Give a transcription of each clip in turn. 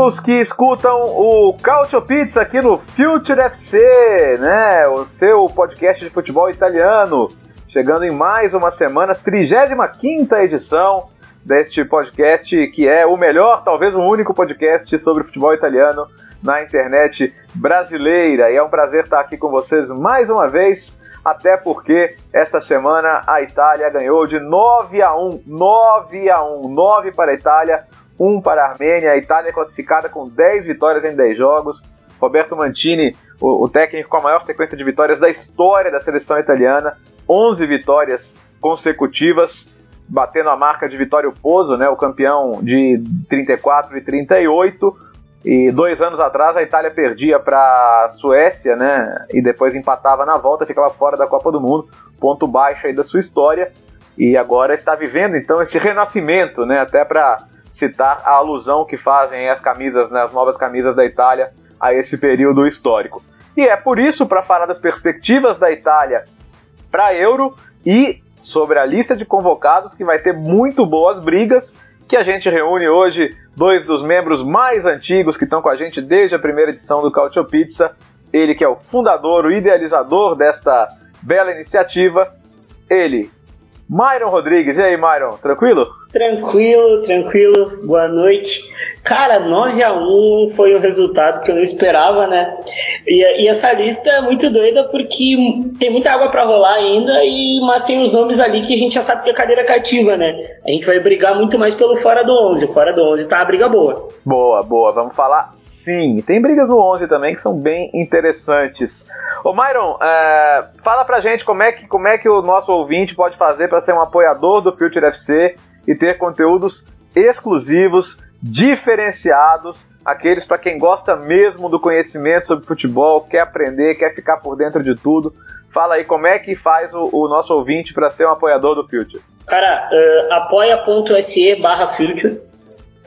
Amigos que escutam o Cautio Pizza aqui no Future FC, né? O seu podcast de futebol italiano. Chegando em mais uma semana, 35 edição deste podcast, que é o melhor, talvez o único podcast sobre futebol italiano na internet brasileira. E é um prazer estar aqui com vocês mais uma vez, até porque esta semana a Itália ganhou de 9 a 1, 9 a 1, 9 para a Itália, 1 para a Armênia. A Itália é classificada com 10 vitórias em 10 jogos. Roberto Mantini, o, o técnico com a maior sequência de vitórias da história da seleção italiana, 11 vitórias consecutivas, batendo a marca de Vittorio Pozzo, né, o campeão de 34 e 38. E dois anos atrás a Itália perdia para a Suécia, né? E depois empatava na volta, ficava fora da Copa do Mundo, ponto baixo aí da sua história. E agora está vivendo então esse renascimento, né? Até para citar a alusão que fazem as camisas, né, as novas camisas da Itália a esse período histórico. E é por isso, para falar das perspectivas da Itália para Euro e sobre a lista de convocados, que vai ter muito boas brigas, que a gente reúne hoje dois dos membros mais antigos que estão com a gente desde a primeira edição do Cautio Pizza. Ele que é o fundador, o idealizador desta bela iniciativa. Ele, Myron Rodrigues. E aí, Myron, tranquilo? Tranquilo, tranquilo. Boa noite. Cara, 9 a 1 foi o resultado que eu não esperava, né? E, e essa lista é muito doida porque tem muita água para rolar ainda, e mas tem uns nomes ali que a gente já sabe que é cadeira cativa, né? A gente vai brigar muito mais pelo fora do 11. O fora do 11 tá a briga boa. Boa, boa. Vamos falar sim. Tem brigas no 11 também que são bem interessantes. Ô Myron, é, fala pra gente como é, que, como é que o nosso ouvinte pode fazer para ser um apoiador do Future FC e ter conteúdos exclusivos, diferenciados, aqueles para quem gosta mesmo do conhecimento sobre futebol, quer aprender, quer ficar por dentro de tudo. Fala aí como é que faz o, o nosso ouvinte para ser um apoiador do Future. Cara, uh, apoia.se barra Future.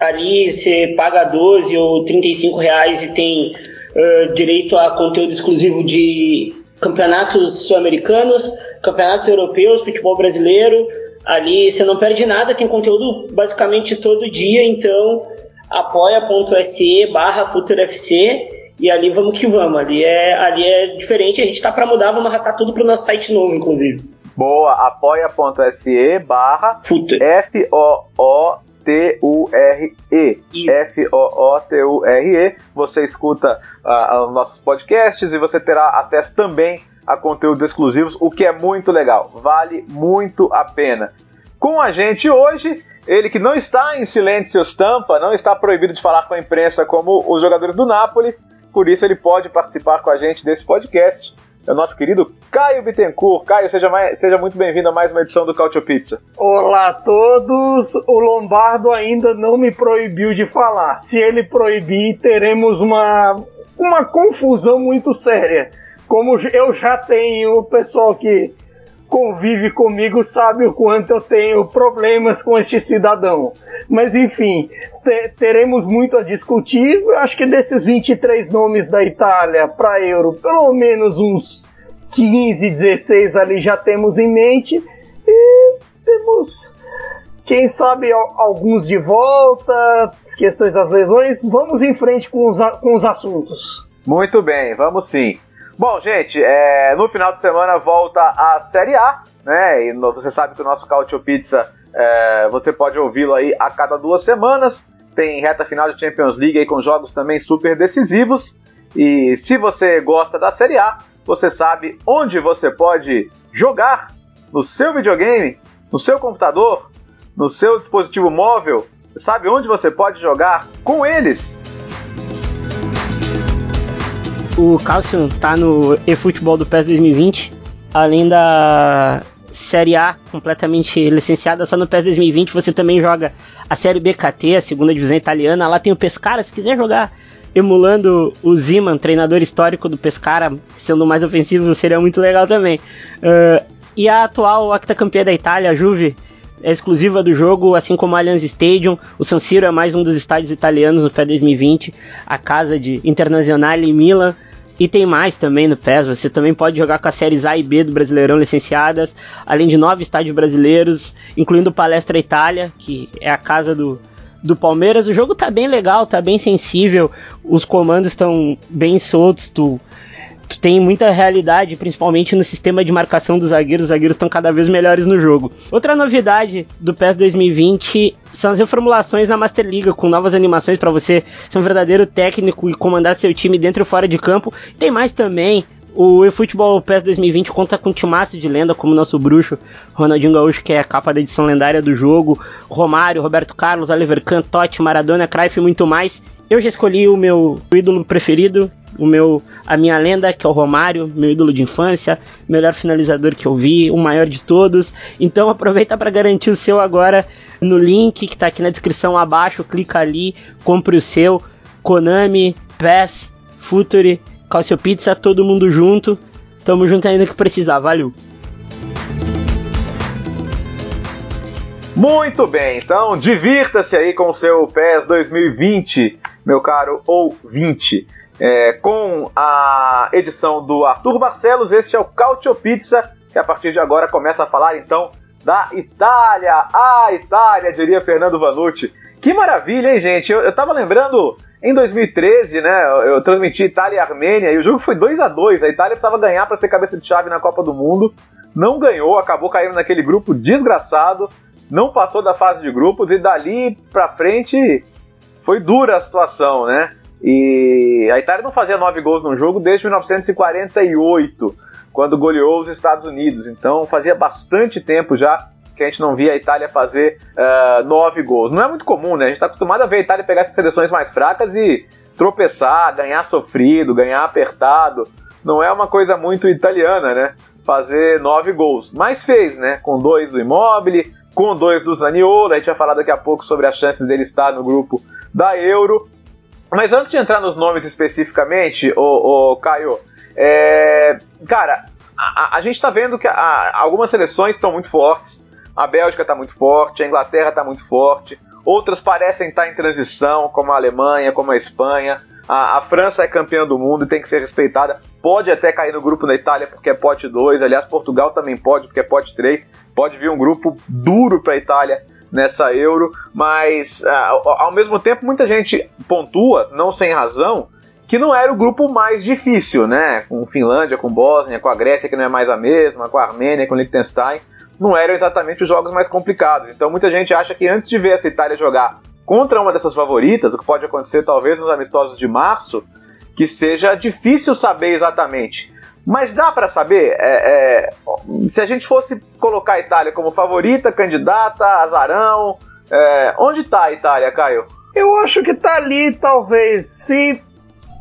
Ali você paga 12 ou 35 reais e tem uh, direito a conteúdo exclusivo de campeonatos sul-americanos, campeonatos europeus, futebol brasileiro. Ali você não perde nada, tem conteúdo basicamente todo dia, então apoia.se barra FuturoFC e ali vamos que vamos. Ali é, ali é diferente, a gente tá para mudar, vamos arrastar tudo pro nosso site novo, inclusive. Boa, apoia.se barra F-O-O T-U-R-E. F-O-O-T-U-R-E. Você escuta uh, os nossos podcasts e você terá acesso também a conteúdos exclusivos, o que é muito legal. Vale muito a pena. Com a gente hoje, ele que não está em silêncio estampa, não está proibido de falar com a imprensa como os jogadores do Napoli, por isso ele pode participar com a gente desse podcast é o nosso querido Caio Bittencourt. Caio, seja, mais, seja muito bem-vindo a mais uma edição do Cautio Pizza. Olá a todos. O Lombardo ainda não me proibiu de falar. Se ele proibir, teremos uma, uma confusão muito séria. Como eu já tenho o pessoal que convive comigo sabe o quanto eu tenho problemas com este cidadão. Mas enfim, teremos muito a discutir. Eu acho que desses 23 nomes da Itália para Euro, pelo menos uns 15, 16 ali já temos em mente. E temos, quem sabe, alguns de volta, as questões das lesões. Vamos em frente com os, com os assuntos. Muito bem, vamos sim. Bom, gente, é, no final de semana volta a Série A, né? E você sabe que o nosso Cautio Pizza é, você pode ouvi-lo aí a cada duas semanas. Tem reta final de Champions League aí com jogos também super decisivos. E se você gosta da Série A, você sabe onde você pode jogar no seu videogame, no seu computador, no seu dispositivo móvel. Sabe onde você pode jogar com eles? O Calcium tá no eFootball do PES 2020, além da Série A completamente licenciada. Só no PES 2020 você também joga a Série BKT, a segunda divisão italiana. Lá tem o Pescara, se quiser jogar emulando o Ziman, treinador histórico do Pescara, sendo mais ofensivo, seria muito legal também. Uh, e a atual octacampeã da Itália, a Juve, é exclusiva do jogo, assim como o Allianz Stadium. O San Siro é mais um dos estádios italianos no PES 2020, a casa de Internazionale e Milan. E tem mais também no PES, você também pode jogar com as séries A e B do Brasileirão licenciadas, além de nove estádios brasileiros, incluindo o Palestra Itália, que é a casa do, do Palmeiras. O jogo tá bem legal, tá bem sensível, os comandos estão bem soltos, tu tu tem muita realidade, principalmente no sistema de marcação dos zagueiros. Os zagueiros estão cada vez melhores no jogo. Outra novidade do PES 2020 são as reformulações na Master Liga, com novas animações para você ser um verdadeiro técnico e comandar seu time dentro e fora de campo. Tem mais também. O eFootball PES 2020 conta com um timaço de lenda, como nosso bruxo Ronaldinho Gaúcho, que é a capa da edição lendária do jogo, Romário, Roberto Carlos, Oliver Kahn, Totti, Maradona, Cruyff e muito mais. Eu já escolhi o meu ídolo preferido, o meu a minha lenda, que é o Romário, meu ídolo de infância, melhor finalizador que eu vi, o maior de todos. Então aproveita para garantir o seu agora no link que está aqui na descrição abaixo, clica ali, compre o seu. Konami, PES, Futuri, Calcio Pizza, todo mundo junto. Tamo junto ainda que precisar, valeu. Muito bem, então divirta-se aí com o seu PES 2020 meu caro ouvinte. É, com a edição do Arthur Barcelos, este é o Cautio Pizza, que a partir de agora começa a falar então da Itália. Ah, Itália, diria Fernando Vanucci. Que maravilha, hein, gente? Eu, eu tava lembrando em 2013, né? Eu, transmiti Itália e Armênia e o jogo foi 2 a 2 A Itália precisava ganhar para ser cabeça de chave na Copa do Mundo. Não ganhou, acabou caindo naquele grupo desgraçado. Não passou da fase de grupos e dali pra frente foi dura a situação, né? E a Itália não fazia nove gols no jogo desde 1948, quando goleou os Estados Unidos. Então fazia bastante tempo já que a gente não via a Itália fazer uh, nove gols. Não é muito comum, né? A gente está acostumado a ver a Itália pegar essas seleções mais fracas e tropeçar, ganhar sofrido, ganhar apertado. Não é uma coisa muito italiana, né? Fazer nove gols. Mas fez, né? Com dois do Immobile, com dois do Zaniolo. A gente vai falar daqui a pouco sobre as chances dele estar no grupo da Euro. Mas antes de entrar nos nomes especificamente, o, Caio, é, cara, a, a, gente está vendo que a, algumas seleções estão muito fortes. A Bélgica está muito forte, a Inglaterra está muito forte. Outras parecem estar em transição, como a Alemanha, como a Espanha. A, a, França é campeã do mundo e tem que ser respeitada. Pode até cair no grupo da Itália porque é pote 2. Aliás, Portugal também pode porque é pote 3. Pode vir um grupo duro para a Itália nessa Euro, mas uh, ao mesmo tempo muita gente pontua, não sem razão, que não era o grupo mais difícil, né? Com Finlândia, com Bósnia, com a Grécia, que não é mais a mesma, com a Armênia, com Liechtenstein, não eram exatamente os jogos mais complicados. Então muita gente acha que antes de ver essa Itália jogar contra uma dessas favoritas, o que pode acontecer talvez nos amistosos de março, que seja difícil saber exatamente mas dá para saber, é, é, se a gente fosse colocar a Itália como favorita, candidata, azarão, é, onde está a Itália, Caio? Eu acho que tá ali, talvez, se,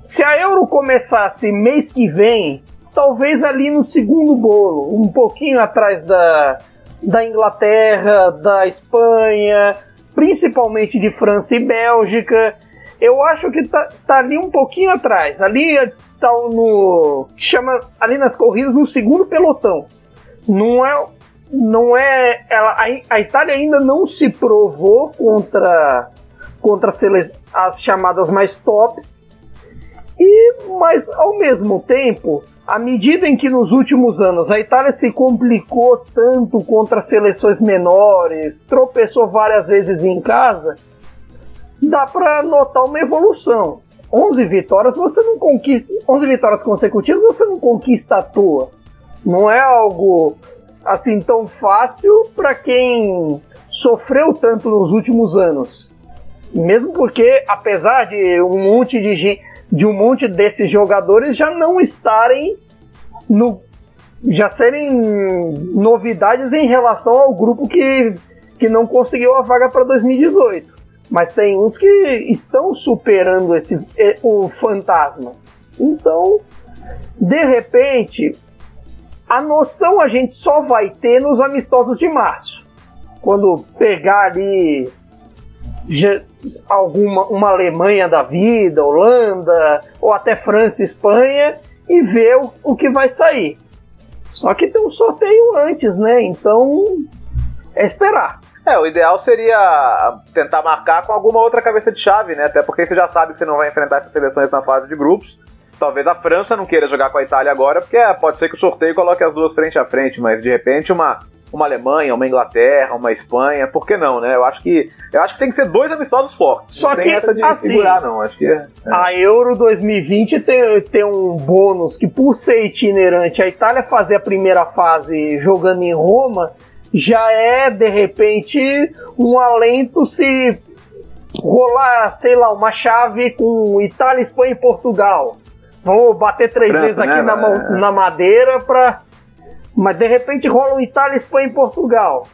se a Euro começasse mês que vem, talvez ali no segundo bolo, um pouquinho atrás da, da Inglaterra, da Espanha, principalmente de França e Bélgica. Eu acho que tá, tá ali um pouquinho atrás. Ali estão no. chama ali nas corridas no segundo pelotão. Não é. Não é. Ela, a, a Itália ainda não se provou contra, contra as chamadas mais tops. E, mas ao mesmo tempo, à medida em que nos últimos anos a Itália se complicou tanto contra seleções menores, tropeçou várias vezes em casa, dá para notar uma evolução. 11 vitórias você não conquista, 11 vitórias consecutivas você não conquista à toa. Não é algo assim tão fácil para quem sofreu tanto nos últimos anos. Mesmo porque apesar de um monte de de um monte desses jogadores já não estarem no já serem novidades em relação ao grupo que, que não conseguiu a vaga para 2018 mas tem uns que estão superando esse o fantasma. Então, de repente, a noção a gente só vai ter nos amistosos de março. Quando pegar ali alguma uma Alemanha da vida, Holanda, ou até França e Espanha, e ver o, o que vai sair. Só que tem um sorteio antes, né? Então é esperar. É, o ideal seria tentar marcar com alguma outra cabeça de chave, né? Até porque você já sabe que você não vai enfrentar essas seleções na fase de grupos. Talvez a França não queira jogar com a Itália agora, porque é, pode ser que o sorteio coloque as duas frente a frente, mas de repente uma, uma Alemanha, uma Inglaterra, uma Espanha, por que não, né? Eu acho que eu acho que tem que ser dois amistosos fortes. Só não que tem essa de assim, segurar, não. Acho que é, a Euro 2020 tem, tem um bônus que por ser itinerante, a Itália fazer a primeira fase jogando em Roma já é de repente um alento se rolar, sei lá, uma chave com Itália, Espanha e Portugal Vou bater três França, vezes aqui né, na, é. na madeira pra. Mas de repente rola um Itália, Espanha e Portugal.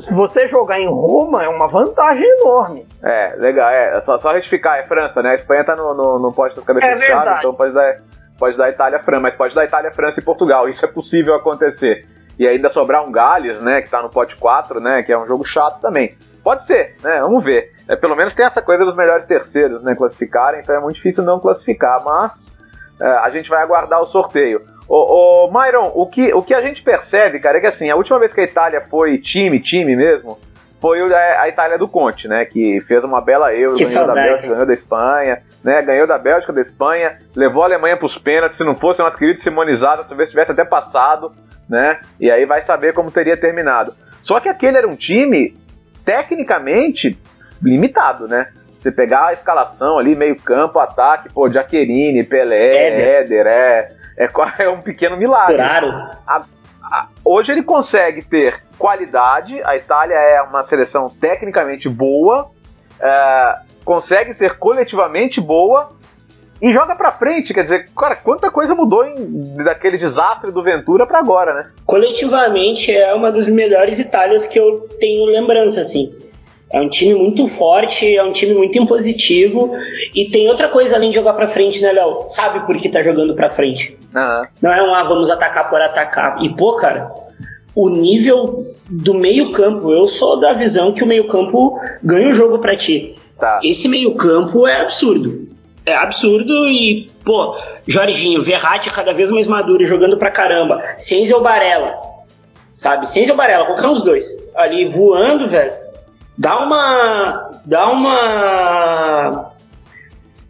Se você jogar em Roma, é uma vantagem enorme. É, legal. É, só, só retificar, é França, né? A Espanha tá no, no, no poste das cabeças é então pode dar, pode dar Itália, França, mas pode dar Itália, França e Portugal. Isso é possível acontecer. E ainda sobrar um Gales, né? Que tá no pote 4, né? Que é um jogo chato também. Pode ser, né? Vamos ver. É, pelo menos tem essa coisa dos melhores terceiros, né? Classificarem, então é muito difícil não classificar, mas é, a gente vai aguardar o sorteio. Ô, ô, Myron, o que, o que a gente percebe, cara, é que assim, a última vez que a Itália foi time, time mesmo, foi a, Itália do Conte, né? Que fez uma bela Euro, que ganhou saudade. da Bélgica, ganhou da Espanha, né? Ganhou da Bélgica, da Espanha, levou a Alemanha para os pênaltis, se não fosse nosso querido Simonizado, talvez tivesse até passado, né? E aí vai saber como teria terminado. Só que aquele era um time, tecnicamente, limitado, né? Você pegar a escalação ali, meio campo, ataque, pô, Jaqueline, Pelé, Éder, Éder é, é, é, um pequeno milagre. Claro. A, a, hoje ele consegue ter qualidade, a Itália é uma seleção tecnicamente boa, é, consegue ser coletivamente boa e joga pra frente, quer dizer, cara, quanta coisa mudou em, daquele desastre do Ventura para agora, né? Coletivamente é uma das melhores Itálias que eu tenho lembrança, assim. É um time muito forte, é um time muito impositivo. E tem outra coisa além de jogar pra frente, né, Léo? Sabe por que tá jogando pra frente. Uhum. Não é um, ah, vamos atacar por atacar. E, pô, cara, o nível do meio-campo, eu sou da visão que o meio-campo ganha o jogo pra ti. Tá. Esse meio-campo é absurdo. É absurdo e, pô, Jorginho, Verratti cada vez mais maduro, jogando pra caramba. Senzel Barella, sabe? Senzel Barella, qualquer um dos dois. Ali voando, velho dá uma dá uma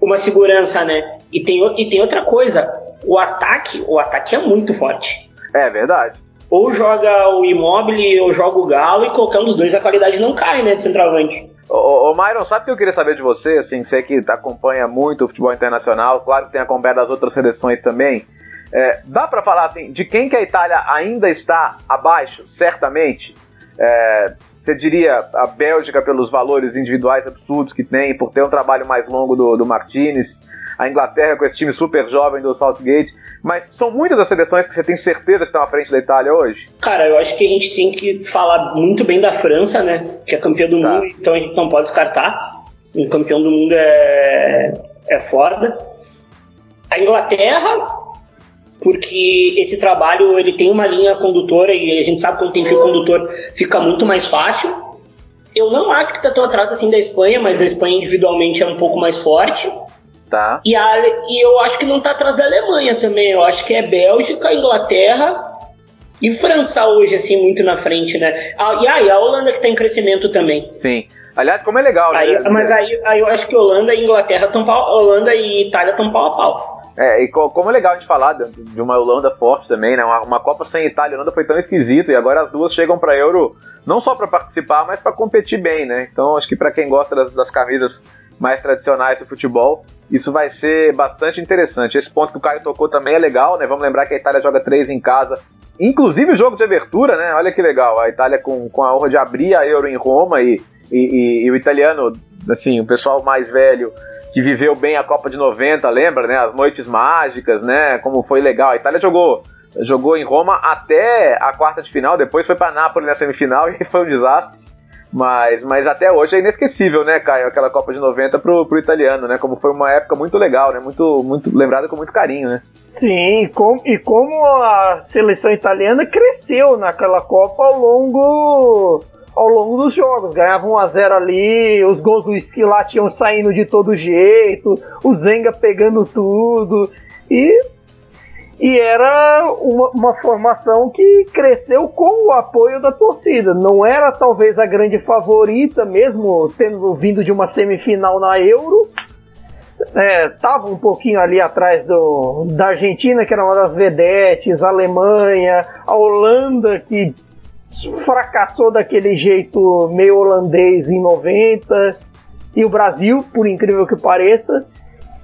uma segurança, né? E tem, e tem outra coisa, o ataque, o ataque é muito forte. É verdade. Ou joga o Immobile ou joga o Galo e qualquer um dos dois a qualidade não cai, né, de centroavante. Ô, ô, Myron, sabe o que eu queria saber de você? Assim, você que acompanha muito o futebol internacional, claro que tem acompanhado as outras seleções também. É, dá para falar assim, de quem que a Itália ainda está abaixo, certamente? É, você diria a Bélgica pelos valores individuais absurdos que tem, por ter um trabalho mais longo do, do Martinez, a Inglaterra com esse time super jovem do Southgate, mas são muitas as seleções que você tem certeza que estão à frente da Itália hoje? Cara, eu acho que a gente tem que falar muito bem da França, né? Que é campeã do tá. mundo, então a gente não pode descartar. O campeão do mundo é, é foda. A Inglaterra, porque esse trabalho ele tem uma linha condutora e a gente sabe quando tem fio condutor fica muito mais fácil. Eu não acho que está tão atrás assim da Espanha, mas a Espanha individualmente é um pouco mais forte. Tá. E, a, e eu acho que não está atrás da Alemanha também. Eu acho que é Bélgica, Inglaterra e França hoje, assim, muito na frente, né? Ah, e aí, a Holanda que está em crescimento também. Sim. Aliás, como é legal, aí, né? Mas aí, aí eu acho que Holanda e Inglaterra estão Holanda e Itália estão pau a pau. É, e como é legal a gente falar de, uma Holanda forte também, né? Uma, uma Copa sem Itália e Holanda foi tão esquisito e agora as duas chegam para Euro não só para participar, mas para competir bem, né? Então acho que para quem gosta das, das, camisas mais tradicionais do futebol, isso vai ser bastante interessante. Esse ponto que o Caio tocou também é legal, né? Vamos lembrar que a Itália joga três em casa, inclusive o jogo de abertura, né? Olha que legal, a Itália com, com a honra de abrir a Euro em Roma e, e, e, e o italiano, assim, o pessoal mais velho que viveu bem a Copa de 90, lembra, né? As noites mágicas, né? Como foi legal. A Itália jogou jogou em Roma até a quarta de final, depois foi para Nápoles na semifinal e foi um desastre. Mas, mas até hoje é inesquecível, né, Caio? Aquela Copa de 90 pro, pro italiano, né? Como foi uma época muito legal, né? Muito, muito lembrada com muito carinho, né? Sim, com, e como a seleção italiana cresceu naquela Copa ao longo ao longo dos jogos. Ganhava 1 a 0 ali, os gols do Esquilate iam saindo de todo jeito, o Zenga pegando tudo. E e era uma, uma, formação que cresceu com o apoio da torcida. Não era talvez a grande favorita, mesmo tendo vindo de uma semifinal na Euro. Estava é, um pouquinho ali atrás do, da Argentina, que era uma das vedetes, a Alemanha, a Holanda, que fracassou daquele jeito meio holandês em 90, e o Brasil, por incrível que pareça.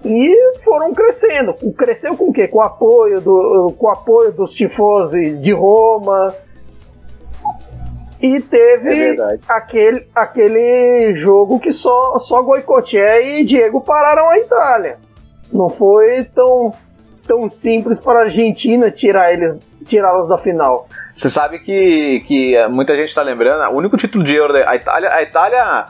E foram crescendo. Cresceu com o quê? Com o apoio, do, com apoio dos tifosi de Roma. E teve é aquele, aquele jogo que só, só Goicoechea e Diego pararam a Itália. Não foi tão, tão simples para a Argentina tirar eles tirá-los da final. Você sabe que, que muita gente está lembrando, o único título de Euro da Itália, a Itália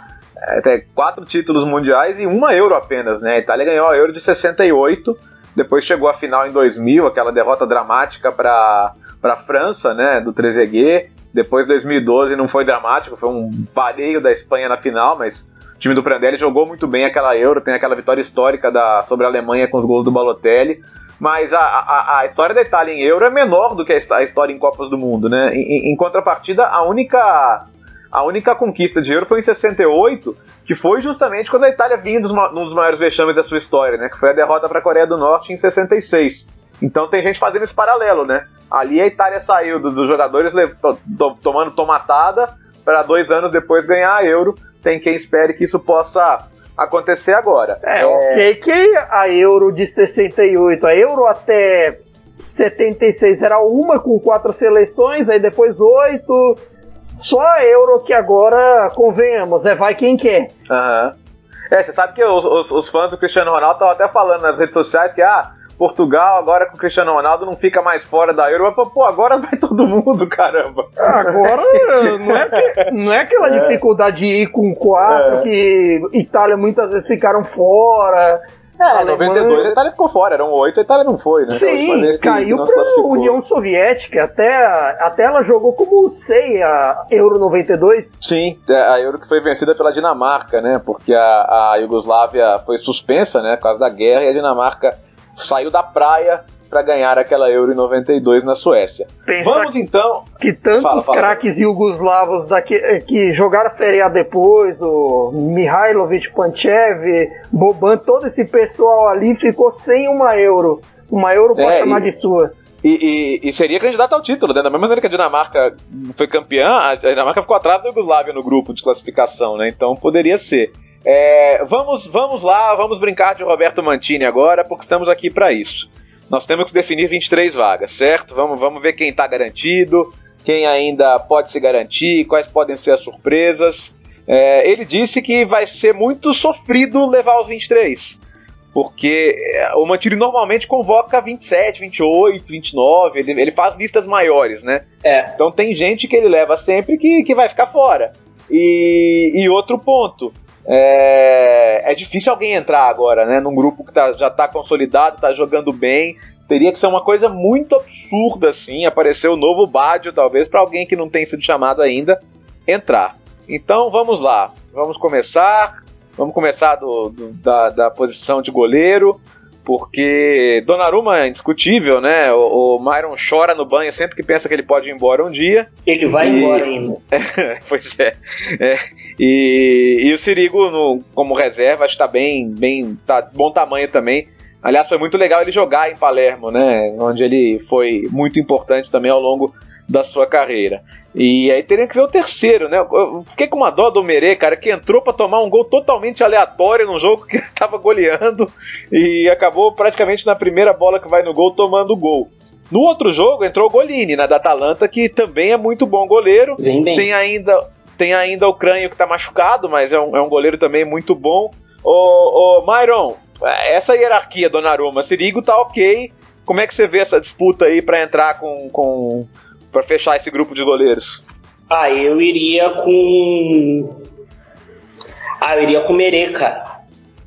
é, quatro títulos mundiais e uma Euro apenas, né? A Itália ganhou a Euro de 68, depois chegou à final em 2000, aquela derrota dramática para a França, né? Do Trezeguet. Depois 2012 não foi dramático, foi um vareio da Espanha na final, mas o time do Prandelli jogou muito bem aquela Euro, tem aquela vitória histórica da, sobre a Alemanha com os gols do Balotelli. Mas a, a, a história da Itália em Euro é menor do que a história em Copas do Mundo, né? Em, em contrapartida, a única a única conquista de Euro foi em 68, que foi justamente quando a Itália vinha dos, num dos maiores vexames da sua história, né? Que foi a derrota para a Coreia do Norte em 66. Então tem gente fazendo esse paralelo, né? Ali a Itália saiu dos do jogadores to, to, tomando tomatada para dois anos depois ganhar a Euro. Tem quem espere que isso possa acontecer agora. É, é... ok que a Euro de 68, a Euro até 76 era uma com quatro seleções, aí depois oito, só a Euro que agora, convenhamos, é vai quem quer. Aham. Uhum. É, você sabe que os, os, os fãs do Cristiano Ronaldo estavam até falando nas redes sociais que, ah, Portugal agora com o Cristiano Ronaldo não fica mais fora da Euro. Mas, pô, agora vai todo mundo, caramba. Agora não é, que, não é aquela é. dificuldade de ir com quatro, é. que Itália muitas vezes ficaram fora. É, em 92 a Itália ficou fora, eram oito, a Itália não foi, né? Sim, caiu para a União Soviética, até, até ela jogou como sei a Euro 92. Sim, é, a Euro que foi vencida pela Dinamarca, né? Porque a, a Iugoslávia foi suspensa, né? Por causa da guerra, e a Dinamarca saiu da praia para ganhar aquela Euro em 92 na Suécia. Pensa Vamos então. Que tantos craques iugoslavos daqui, eh, que jogaram a Série A depois, o Mihailovic, Panchev, Boban, todo esse pessoal ali ficou sem uma Euro. Uma Euro pode é, chamar e... de sua. E, e, e, seria candidato ao título, né? Da mesma maneira que a Dinamarca foi campeã, a Dinamarca ficou atrás da Yugoslávia no grupo de classificação, né? Então poderia ser. É, vamos, vamos lá, vamos brincar de Roberto Mantini agora, porque estamos aqui para isso nós temos que definir 23 vagas, certo? Vamos, vamos ver quem está garantido, quem ainda pode se garantir, quais podem ser as surpresas. É, ele disse que vai ser muito sofrido levar os 23, porque é, o Mantiri normalmente convoca 27, 28, 29, ele, ele faz listas maiores, né? É. Então tem gente que ele leva sempre que, que vai ficar fora. E, e outro ponto, é, é difícil alguém entrar agora, né? Num grupo que tá, já está consolidado, está jogando bem. Teria que ser uma coisa muito absurda, assim, aparecer o novo Badio, talvez, para alguém que não tem sido chamado ainda entrar. Então vamos lá, vamos começar. Vamos começar do, do, da, da posição de goleiro porque Donnarumma é indiscutível, né? O, o Myron chora no banho sempre que pensa que ele pode ir embora um dia. Ele vai e... embora ainda. pois é. é. E, e, o Sirigo, no, como reserva, acho que tá bem, bem, tá bom tamanho também. Aliás, foi muito legal ele jogar em Palermo, né? Onde ele foi muito importante também ao longo da sua carreira. E aí teria que ver o terceiro, né? Eu fiquei com uma dó do Merê, cara, que entrou para tomar um gol totalmente aleatório num jogo que tava goleando e acabou praticamente na primeira bola que vai no gol tomando o gol. No outro jogo entrou o Golini, na da Atalanta, que também é muito bom goleiro. Vem bem. Tem ainda, tem ainda o Crânio que tá machucado, mas é um, é um goleiro também muito bom. Ô, ô Myron, essa hierarquia, Donnarumma, Sirigo tá ok. Como é que você vê essa disputa aí para entrar com, com para fechar esse grupo de goleiros? Ah, eu iria com. Ah, eu iria com Merê, cara.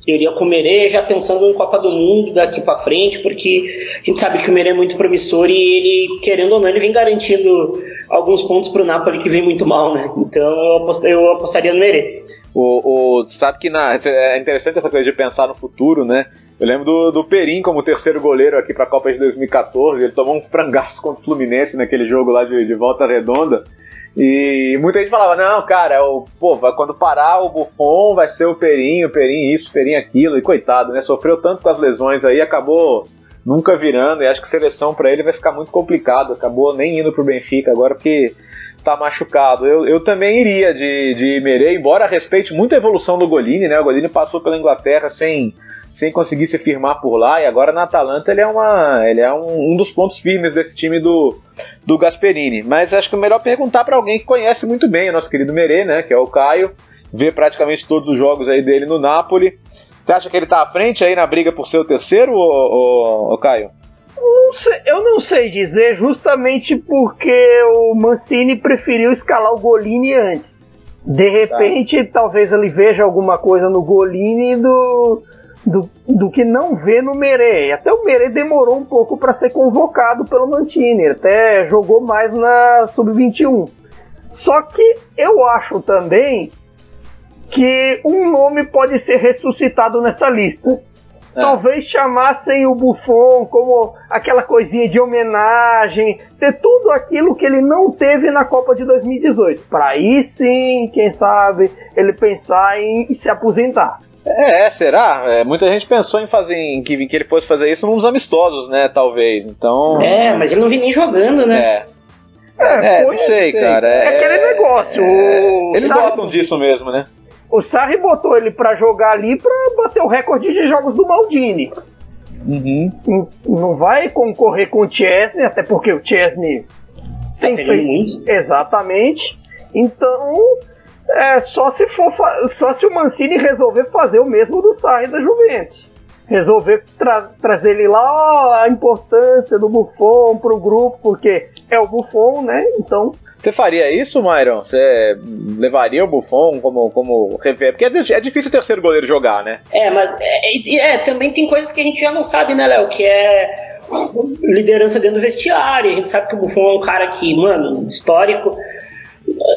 Eu iria com o Merê já pensando em Copa do Mundo daqui para frente, porque a gente sabe que o Merê é muito promissor e ele, querendo ou não, ele vem garantindo alguns pontos pro Napoli que vem muito mal, né? Então eu, apost eu apostaria no Merê. O, o, sabe que na, é interessante essa coisa de pensar no futuro, né? Eu lembro do, do Perim como terceiro goleiro aqui para a Copa de 2014. Ele tomou um frangaço contra o Fluminense naquele jogo lá de, de volta redonda. E muita gente falava, não, cara, o, pô, quando parar o Buffon vai ser o Perim, o Perim isso, o Perim aquilo, e coitado, né? Sofreu tanto com as lesões aí, acabou nunca virando, e acho que seleção para ele vai ficar muito complicado. Acabou nem indo pro Benfica agora porque tá machucado. Eu, eu também iria de, de Merê, embora respeite muito a evolução do Golini, né? O Golini passou pela Inglaterra sem, sem conseguir se firmar por lá, e agora na Atalanta ele é, uma, ele é um, um dos pontos firmes desse time do, do Gasperini. Mas acho que é melhor perguntar para alguém que conhece muito bem o nosso querido Merê, né? Que é o Caio, vê praticamente todos os jogos aí dele no Napoli. Você acha que ele tá à frente aí na briga por ser o terceiro, ô, ô, ô Caio? Eu não sei dizer, justamente porque o Mancini preferiu escalar o Golini antes. De repente, tá. talvez ele veja alguma coisa no Golini do, do, do que não vê no Merê. Até o Merê demorou um pouco para ser convocado pelo Mancini, até jogou mais na Sub-21. Só que eu acho também que um nome pode ser ressuscitado nessa lista. É. Talvez chamassem o Buffon como aquela coisinha de homenagem, ter tudo aquilo que ele não teve na Copa de 2018. Para aí sim, quem sabe, ele pensar em se aposentar. É, será? É, muita gente pensou em fazer em que, que ele fosse fazer isso nos amistosos, né? Talvez. Então. É, mas ele não vinha nem jogando, né? É. É, é não sei, cara. É, é aquele negócio. É, eles gostam disso mesmo, né? O Sarri botou ele para jogar ali para bater o recorde de jogos do Maldini. Uhum. Não vai concorrer com o Chesney, até porque o Chesney tem tá feito muito. Exatamente. Então, é só se for só se o Mancini resolver fazer o mesmo do Sarri da Juventus. Resolver tra trazer ele lá a importância do Buffon pro grupo, porque é o Buffon, né? Então, você faria isso, Myron? Você levaria o Buffon como, como rever? Porque é, é difícil o terceiro goleiro jogar, né? É, mas é, é, também tem coisas que a gente já não sabe, né, Léo? Que é liderança dentro do vestiário. A gente sabe que o Buffon é um cara que, mano, histórico.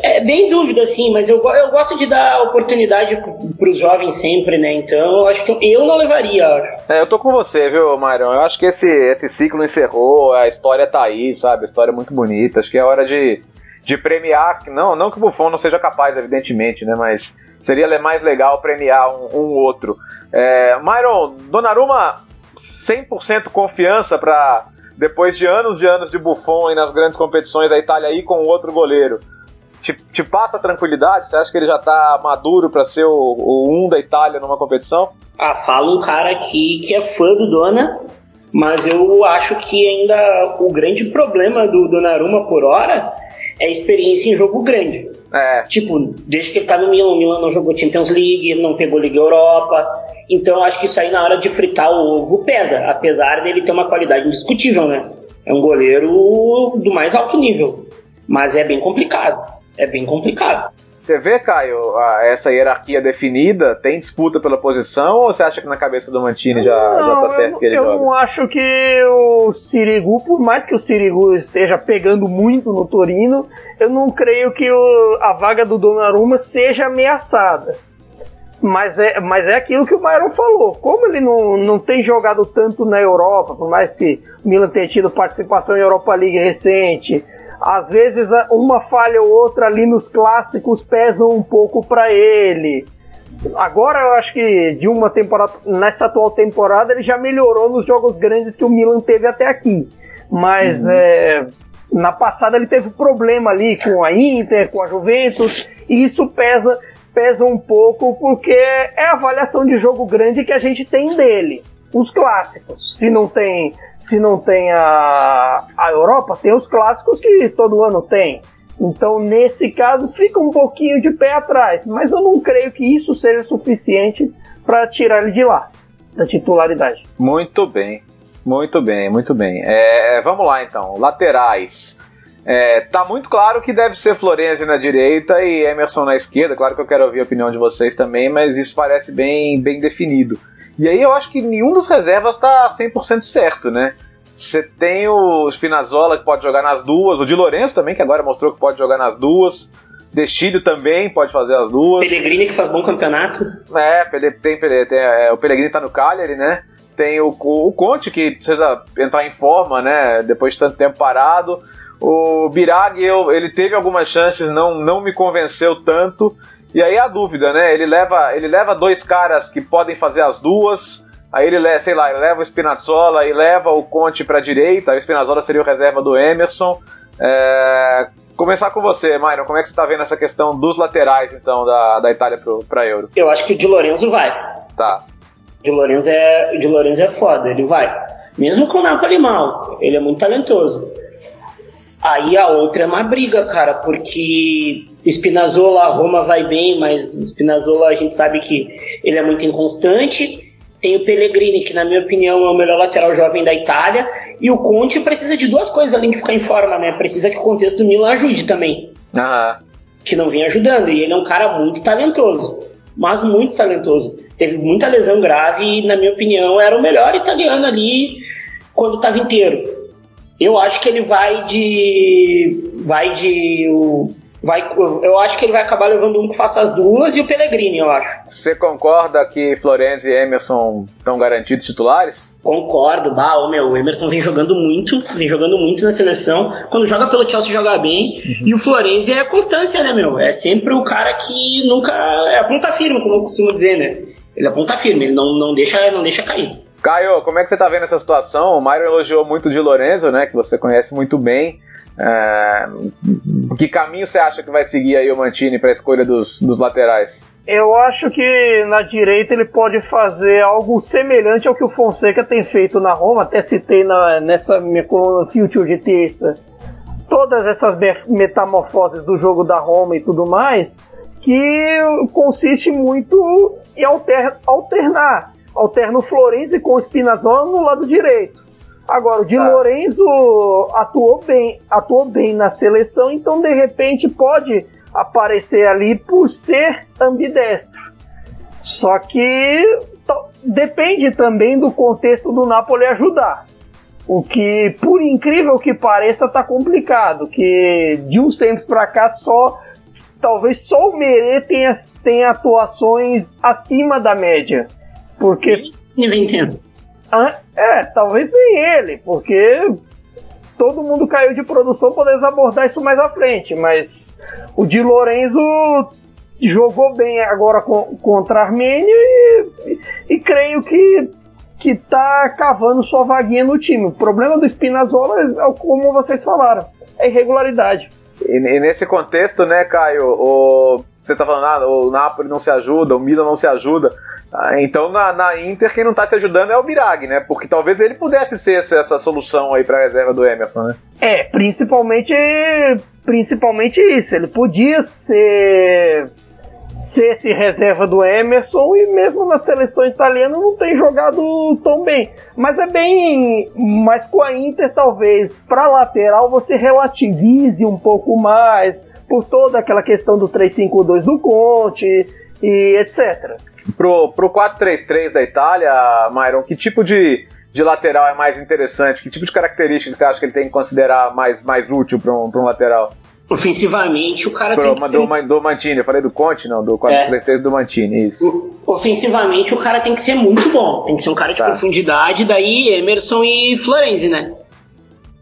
É bem dúvida, assim, mas eu, eu gosto de dar oportunidade para os jovens sempre, né? Então eu acho que eu, não levaria. É, eu tô com você, viu, Myron? Eu acho que esse, esse ciclo encerrou, a história tá aí, sabe? A história é muito bonita. Acho que é hora de de premiar, não, não que o Buffon não seja capaz, evidentemente, né, mas seria mais legal premiar um, um outro. É, Myron, Donnarumma, 100% confiança para depois de anos e anos de Buffon e nas grandes competições da Itália aí com outro goleiro. Te, te passa tranquilidade? Você acha que ele já está maduro para ser o, o um da Itália numa competição? Ah, fala um cara aqui que é fã do Dona, mas eu acho que ainda o grande problema do Donnarumma por hora é experiência em jogo grande. É. Tipo, desde que ele tá no Milan, o Milan não jogou Champions League, não pegou Liga Europa. Então acho que isso aí na hora de fritar o ovo pesa, apesar dele ter uma qualidade indiscutível, né? É um goleiro do mais alto nível. Mas é bem complicado. É bem complicado. Você vê, Caio, essa hierarquia definida? Tem disputa pela posição ou você acha que na cabeça do Mantini já, não, já tá certo que ele eu joga? Eu não acho que o Sirigu, por mais que o Sirigu esteja pegando muito no Torino, eu não creio que o, a vaga do Donnarumma seja ameaçada. Mas é, mas é aquilo que o Myron falou. Como ele não, não tem jogado tanto na Europa, por mais que o Milan tenha tido participação em Europa League recente, às vezes uma falha ou outra ali nos clássicos pesam um pouco para ele. Agora eu acho que de uma temporada, nessa atual temporada ele já melhorou nos jogos grandes que o Milan teve até aqui. Mas uhum. é, na passada ele teve problema ali com a Inter, com a Juventus, e isso pesa pesa um pouco porque é a avaliação de jogo grande que a gente tem dele. Os clássicos, se não tem se não tem a, a Europa, tem os clássicos que todo ano tem. Então, nesse caso, fica um pouquinho de pé atrás, mas eu não creio que isso seja suficiente para tirar ele de lá, da titularidade. Muito bem, muito bem, muito bem. É, vamos lá então, laterais. É, tá muito claro que deve ser Florenzi na direita e Emerson na esquerda. Claro que eu quero ouvir a opinião de vocês também, mas isso parece bem, bem definido. E aí eu acho que nenhum dos reservas tá 100% certo, né? Você tem o Spinazzola que pode jogar nas duas, o Di Lorenzo também, que agora mostrou que pode jogar nas duas. Destilho também pode fazer as duas. Pellegrini que faz bom campeonato. É, tem, tem, tem é, o Pellegrini tá no Cagliari, né? Tem o, o, o Conte que precisa entrar em forma, né? Depois de tanto tempo parado. O Birag, eu, ele teve algumas chances, não, não me convenceu tanto. E aí a dúvida, né? Ele leva, ele leva dois caras que podem fazer as duas. Aí ele, sei lá, ele leva o Spinazzola e leva o Conte para a direita. O Spinazzola seria o reserva do Emerson. É, começar com você, Myron. Como é que você está vendo essa questão dos laterais, então, da, da Itália para Euro? Eu acho que o Di Lorenzo vai. Tá. Di Lorenzo é, Di Lorenzo é foda, ele vai. Mesmo com o Napoli mal, ele é muito talentoso. Aí a outra é uma briga, cara, porque Spinazzola, Roma vai bem, mas Spinazzola a gente sabe que ele é muito inconstante. Tem o Pellegrini, que na minha opinião é o melhor lateral jovem da Itália. E o Conte precisa de duas coisas além de ficar em forma, né? Precisa que o contexto do Milan ajude também. Que não vem ajudando. E ele é um cara muito talentoso. Mas muito talentoso. Teve muita lesão grave e, na minha opinião, era o melhor italiano ali quando estava inteiro. Eu acho que ele vai de. Vai de. O, vai, eu acho que ele vai acabar levando um que faça as duas e o Pellegrini, eu acho. Você concorda que Florenzi e Emerson estão garantidos titulares? Concordo, bah, meu, o Emerson vem jogando muito, vem jogando muito na seleção. Quando joga pelo Chelsea joga bem. Uhum. E o Florenzi é constância, né, meu? É sempre o cara que nunca. É a ponta firme, como eu costumo dizer, né? Ele é ponta firme, ele não, não, deixa, não deixa cair. Caio, como é que você está vendo essa situação? O Mário elogiou muito de Lorenzo, né? Que você conhece muito bem. É... Que caminho você acha que vai seguir aí o Mantini para a escolha dos, dos laterais? Eu acho que na direita ele pode fazer algo semelhante ao que o Fonseca tem feito na Roma. Até citei na, nessa minha coluna Future de terça todas essas metamorfoses do jogo da Roma e tudo mais, que consiste muito em alter, alternar alterna o Florenzi com o Spinazzola no lado direito. Agora, o Di ah. Lorenzo atuou bem, atuou bem na seleção, então de repente pode aparecer ali por ser ambidestro. Só que depende também do contexto do Napoli ajudar. O que, por incrível que pareça, tá complicado. Que de uns tempos para cá só talvez só o Merê tenha, tenha atuações acima da média. Porque. Ninguém entende. Ah, é, talvez nem ele, porque todo mundo caiu de produção, podemos abordar isso mais à frente, mas o Di Lorenzo jogou bem agora com, contra a Armênia e, e, e, creio que que tá cavando sua vaguinha no time. O problema do Spinazzola é como vocês falaram, é irregularidade. E, e nesse contexto, né, Caio, o, você tá falando, ah, o Napoli não se ajuda, o Milan não se ajuda. Ah, então na, na, Inter quem não está se ajudando é o Birag, né? Porque talvez ele pudesse ser essa, essa solução aí para a reserva do Emerson, né? É, principalmente principalmente isso. Ele podia ser ser esse reserva do Emerson e mesmo na seleção italiana não tem jogado tão bem. Mas é bem, mas com a Inter talvez para lateral você relativize um pouco mais por toda aquela questão do 3-5-2 do Conte e etc. Pro, pro 4-3-3 da Itália, Myron, que tipo de, de lateral é mais interessante? Que tipo de característica você acha que ele tem que considerar mais, mais útil para um, um lateral? Ofensivamente, o cara Pro, tem que do, ser... do Mantini, eu falei do Conte, não, do 4-3-3 é. do Mantini, isso. Ofensivamente, o cara tem que ser muito bom, tem que ser um cara de tá. profundidade, daí Emerson e Florenzi, né?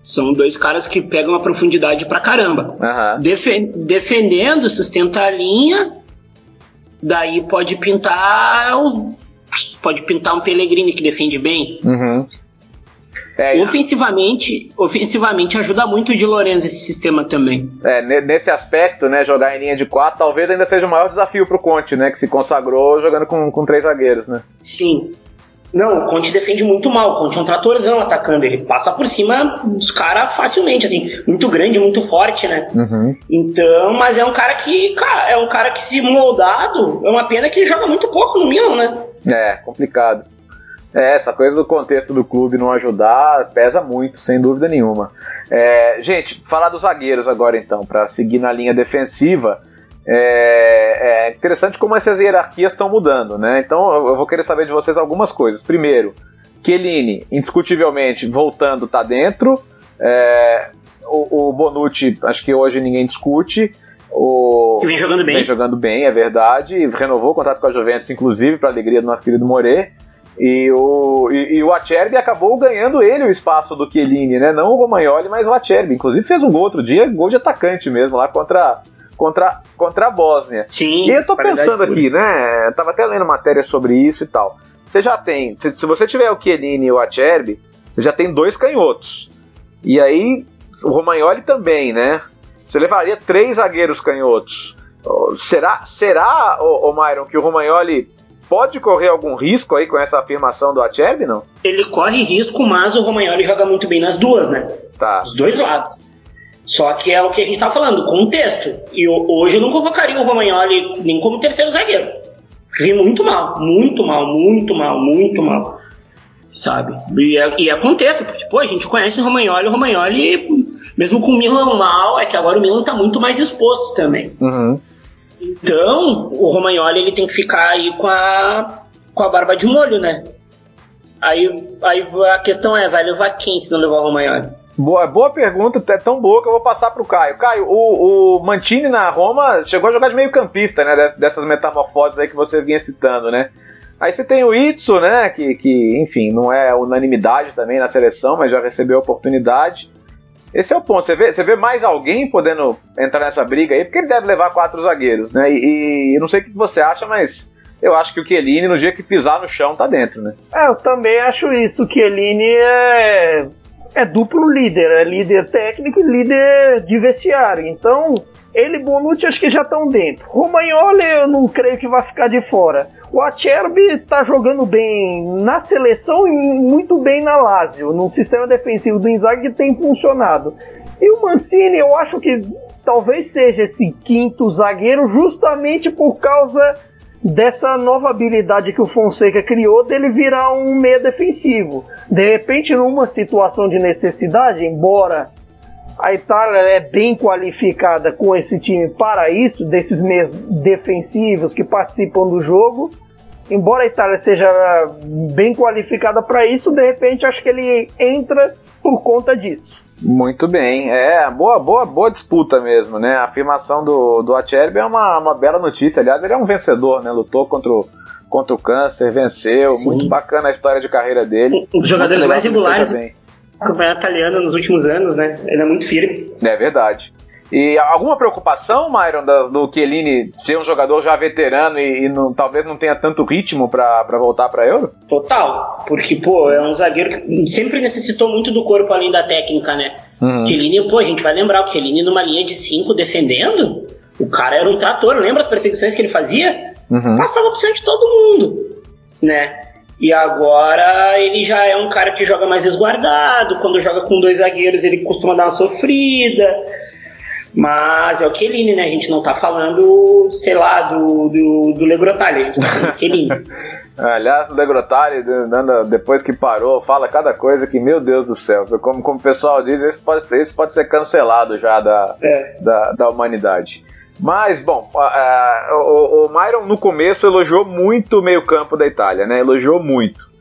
São dois caras que pegam a profundidade pra caramba. Uhum. Defen defendendo, sustenta a linha, daí pode pintar pode pintar um Pellegrini que defende bem. Uhum. É, ofensivamente, ofensivamente ajuda muito o de Lorenzo esse sistema também. É, nesse aspecto, né, jogar em linha de quatro talvez ainda seja o maior desafio para o Conte, né, que se consagrou jogando com, com três zagueiros, né? Sim. Não, o Conte defende muito mal. O Conte é um tratorzão atacando. Ele passa por cima dos caras facilmente, assim. Muito grande, muito forte, né? Uhum. Então, mas é um cara que, cara, é um cara que se moldado, é uma pena que ele joga muito pouco no Milan, né? É, complicado. É, essa coisa do contexto do clube não ajudar pesa muito, sem dúvida nenhuma. É, gente, falar dos zagueiros agora então, para seguir na linha defensiva. É, é, interessante como essas hierarquias estão mudando, né? Então eu vou querer saber de vocês algumas coisas. Primeiro, Chiellini, indiscutivelmente, voltando, tá dentro. É, o, o, Bonucci, acho que hoje ninguém discute. O, que vem jogando bem. Vem jogando bem, é verdade. Renovou o contrato com a Juventus, inclusive, para alegria do nosso querido More. E o, e, e, o Acerbi acabou ganhando ele o espaço do Chiellini, né? Não o Romagnoli, mas o Acerbi. Inclusive fez um gol outro dia, gol de atacante mesmo, lá contra, contra, contra a Bósnia. Sim. E eu tô pensando aqui, né? Tava até lendo matéria sobre isso e tal. Você já tem, se, se você tiver o Chiellini e o Acerbi, você já tem dois canhotos. E aí, o Romagnoli também, né? Você levaria três zagueiros canhotos. Será, será o, o Myron, que o Romagnoli pode correr algum risco aí com essa afirmação do Acerbi, não? Ele corre risco, mas o Romagnoli joga muito bem nas duas, né? Tá. Os dois lados. Só que é o que a gente tá falando, contexto. E hoje eu não convocaria o Romagnoli nem como terceiro zagueiro. Vi muito mal, muito mal, muito mal, muito mal. Sabe? E é, e é contexto, porque, pô, a gente conhece o Romagnoli, o Romagnoli, mesmo com o Milan mal, é que agora o Milan tá muito mais exposto também. Uhum. Então, o Romagnoli ele tem que ficar aí com a, com a barba de molho, né? Aí, aí a questão é, vai levar quem se não levar o Romagnoli? Boa, boa pergunta, é tão boa que eu vou passar pro Caio. Caio, o, o Mantini na Roma chegou a jogar de meio campista, né? Dessas metamorfoses aí que você vinha citando, né? Aí você tem o Itzo, né? Que, que, enfim, não é unanimidade também na seleção, mas já recebeu a oportunidade. Esse é o ponto. Você vê, você vê mais alguém podendo entrar nessa briga aí, porque ele deve levar quatro zagueiros, né? E, e não sei o que você acha, mas eu acho que o Chiellini, no dia que pisar no chão, tá dentro, né? É, eu também acho isso. O Chiellini é, é duplo líder, é líder técnico e líder de vestiário. Então, ele e Bonucci acho que já estão dentro. Romagnoli eu não creio que vai ficar de fora. O Acerbi tá jogando bem na seleção e muito bem na Lazio, no sistema defensivo do Inzaghi tem funcionado. E o Mancini, eu acho que talvez seja esse quinto zagueiro justamente por causa dessa nova habilidade que o Fonseca criou dele virar um meia defensivo. De repente, numa situação de necessidade, embora a Itália é bem qualificada com esse time para isso, desses meios defensivos que participam do jogo, embora a Itália seja bem qualificada para isso, de repente acho que ele entra por conta disso. Muito bem, é boa, boa, boa disputa mesmo, né? A afirmação do, do Acerbi é uma, uma bela notícia. Aliás, ele é um vencedor, né? Lutou contra o, contra o câncer, venceu. Sim. Muito bacana a história de carreira dele. Um dos jogadores mais regulares do campeonato italiano nos últimos anos, né? Ele é muito firme. É verdade. E alguma preocupação, Myron, do, do Chiellini ser um jogador já veterano e, e não, talvez não tenha tanto ritmo para voltar para Euro? Total, porque, pô, é um zagueiro que sempre necessitou muito do corpo além da técnica, né? Uhum. Chiellini, pô, a gente vai lembrar, o Chiellini numa linha de 5 defendendo, o cara era um trator, lembra as perseguições que ele fazia? Uhum. Passava por cima de todo mundo, né? E agora ele já é um cara que joga mais resguardado, quando joga com dois zagueiros ele costuma dar uma sofrida mas é o Chiellini, né? A gente não tá falando, sei lá, do, do, do Legrotali, a gente tá falando do Chiellini. Aliás, o Legrotali, depois que parou, fala cada coisa que, meu Deus do céu, como, como o pessoal diz, esse pode, esse pode ser cancelado já da, é. da, da humanidade. Mas, bom, o, o Myron no começo elogiou muito o meio-campo da Itália, né? Elogiou muito.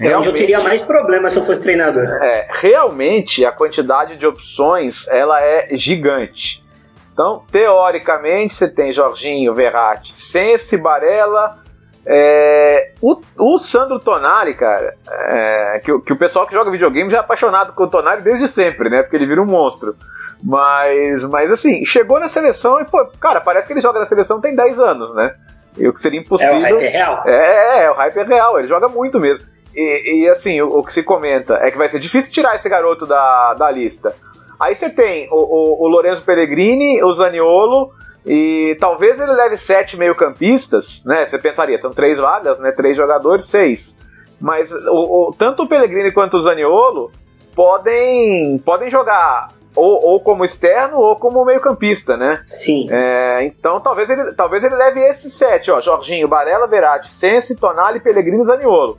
É onde eu teria mais problemas se eu fosse treinador. É, realmente a quantidade de opções ela é gigante. Então, teoricamente, você tem Jorginho, Verratti, Sense, Barella, é, o, o, Sandro Tonali, cara, é, que, que, o pessoal que joga videogame já é apaixonado com o Tonali desde sempre, né? Porque ele vira um monstro. Mas, mas assim, chegou na seleção e, pô, cara, parece que ele joga na seleção tem 10 anos, né? E o que seria impossível. É, o hype é real. É, é, é, o hype é real, ele joga muito mesmo. E, e assim, o, o, que se comenta é que vai ser difícil tirar esse garoto da, da lista. Aí você tem o, o, o Lorenzo Pellegrini, o Zaniolo, e talvez ele leve sete meio-campistas, né? Você pensaria, são três vagas, né? Três jogadores, seis. Mas o, o, tanto o Pellegrini quanto o Zaniolo podem, podem jogar ou, ou como externo ou como meio-campista, né? Sim. É, então talvez ele, talvez ele leve esses sete, ó. Jorginho, Barella, Verratti, Sense, Tonali, Pellegrini e Zaniolo.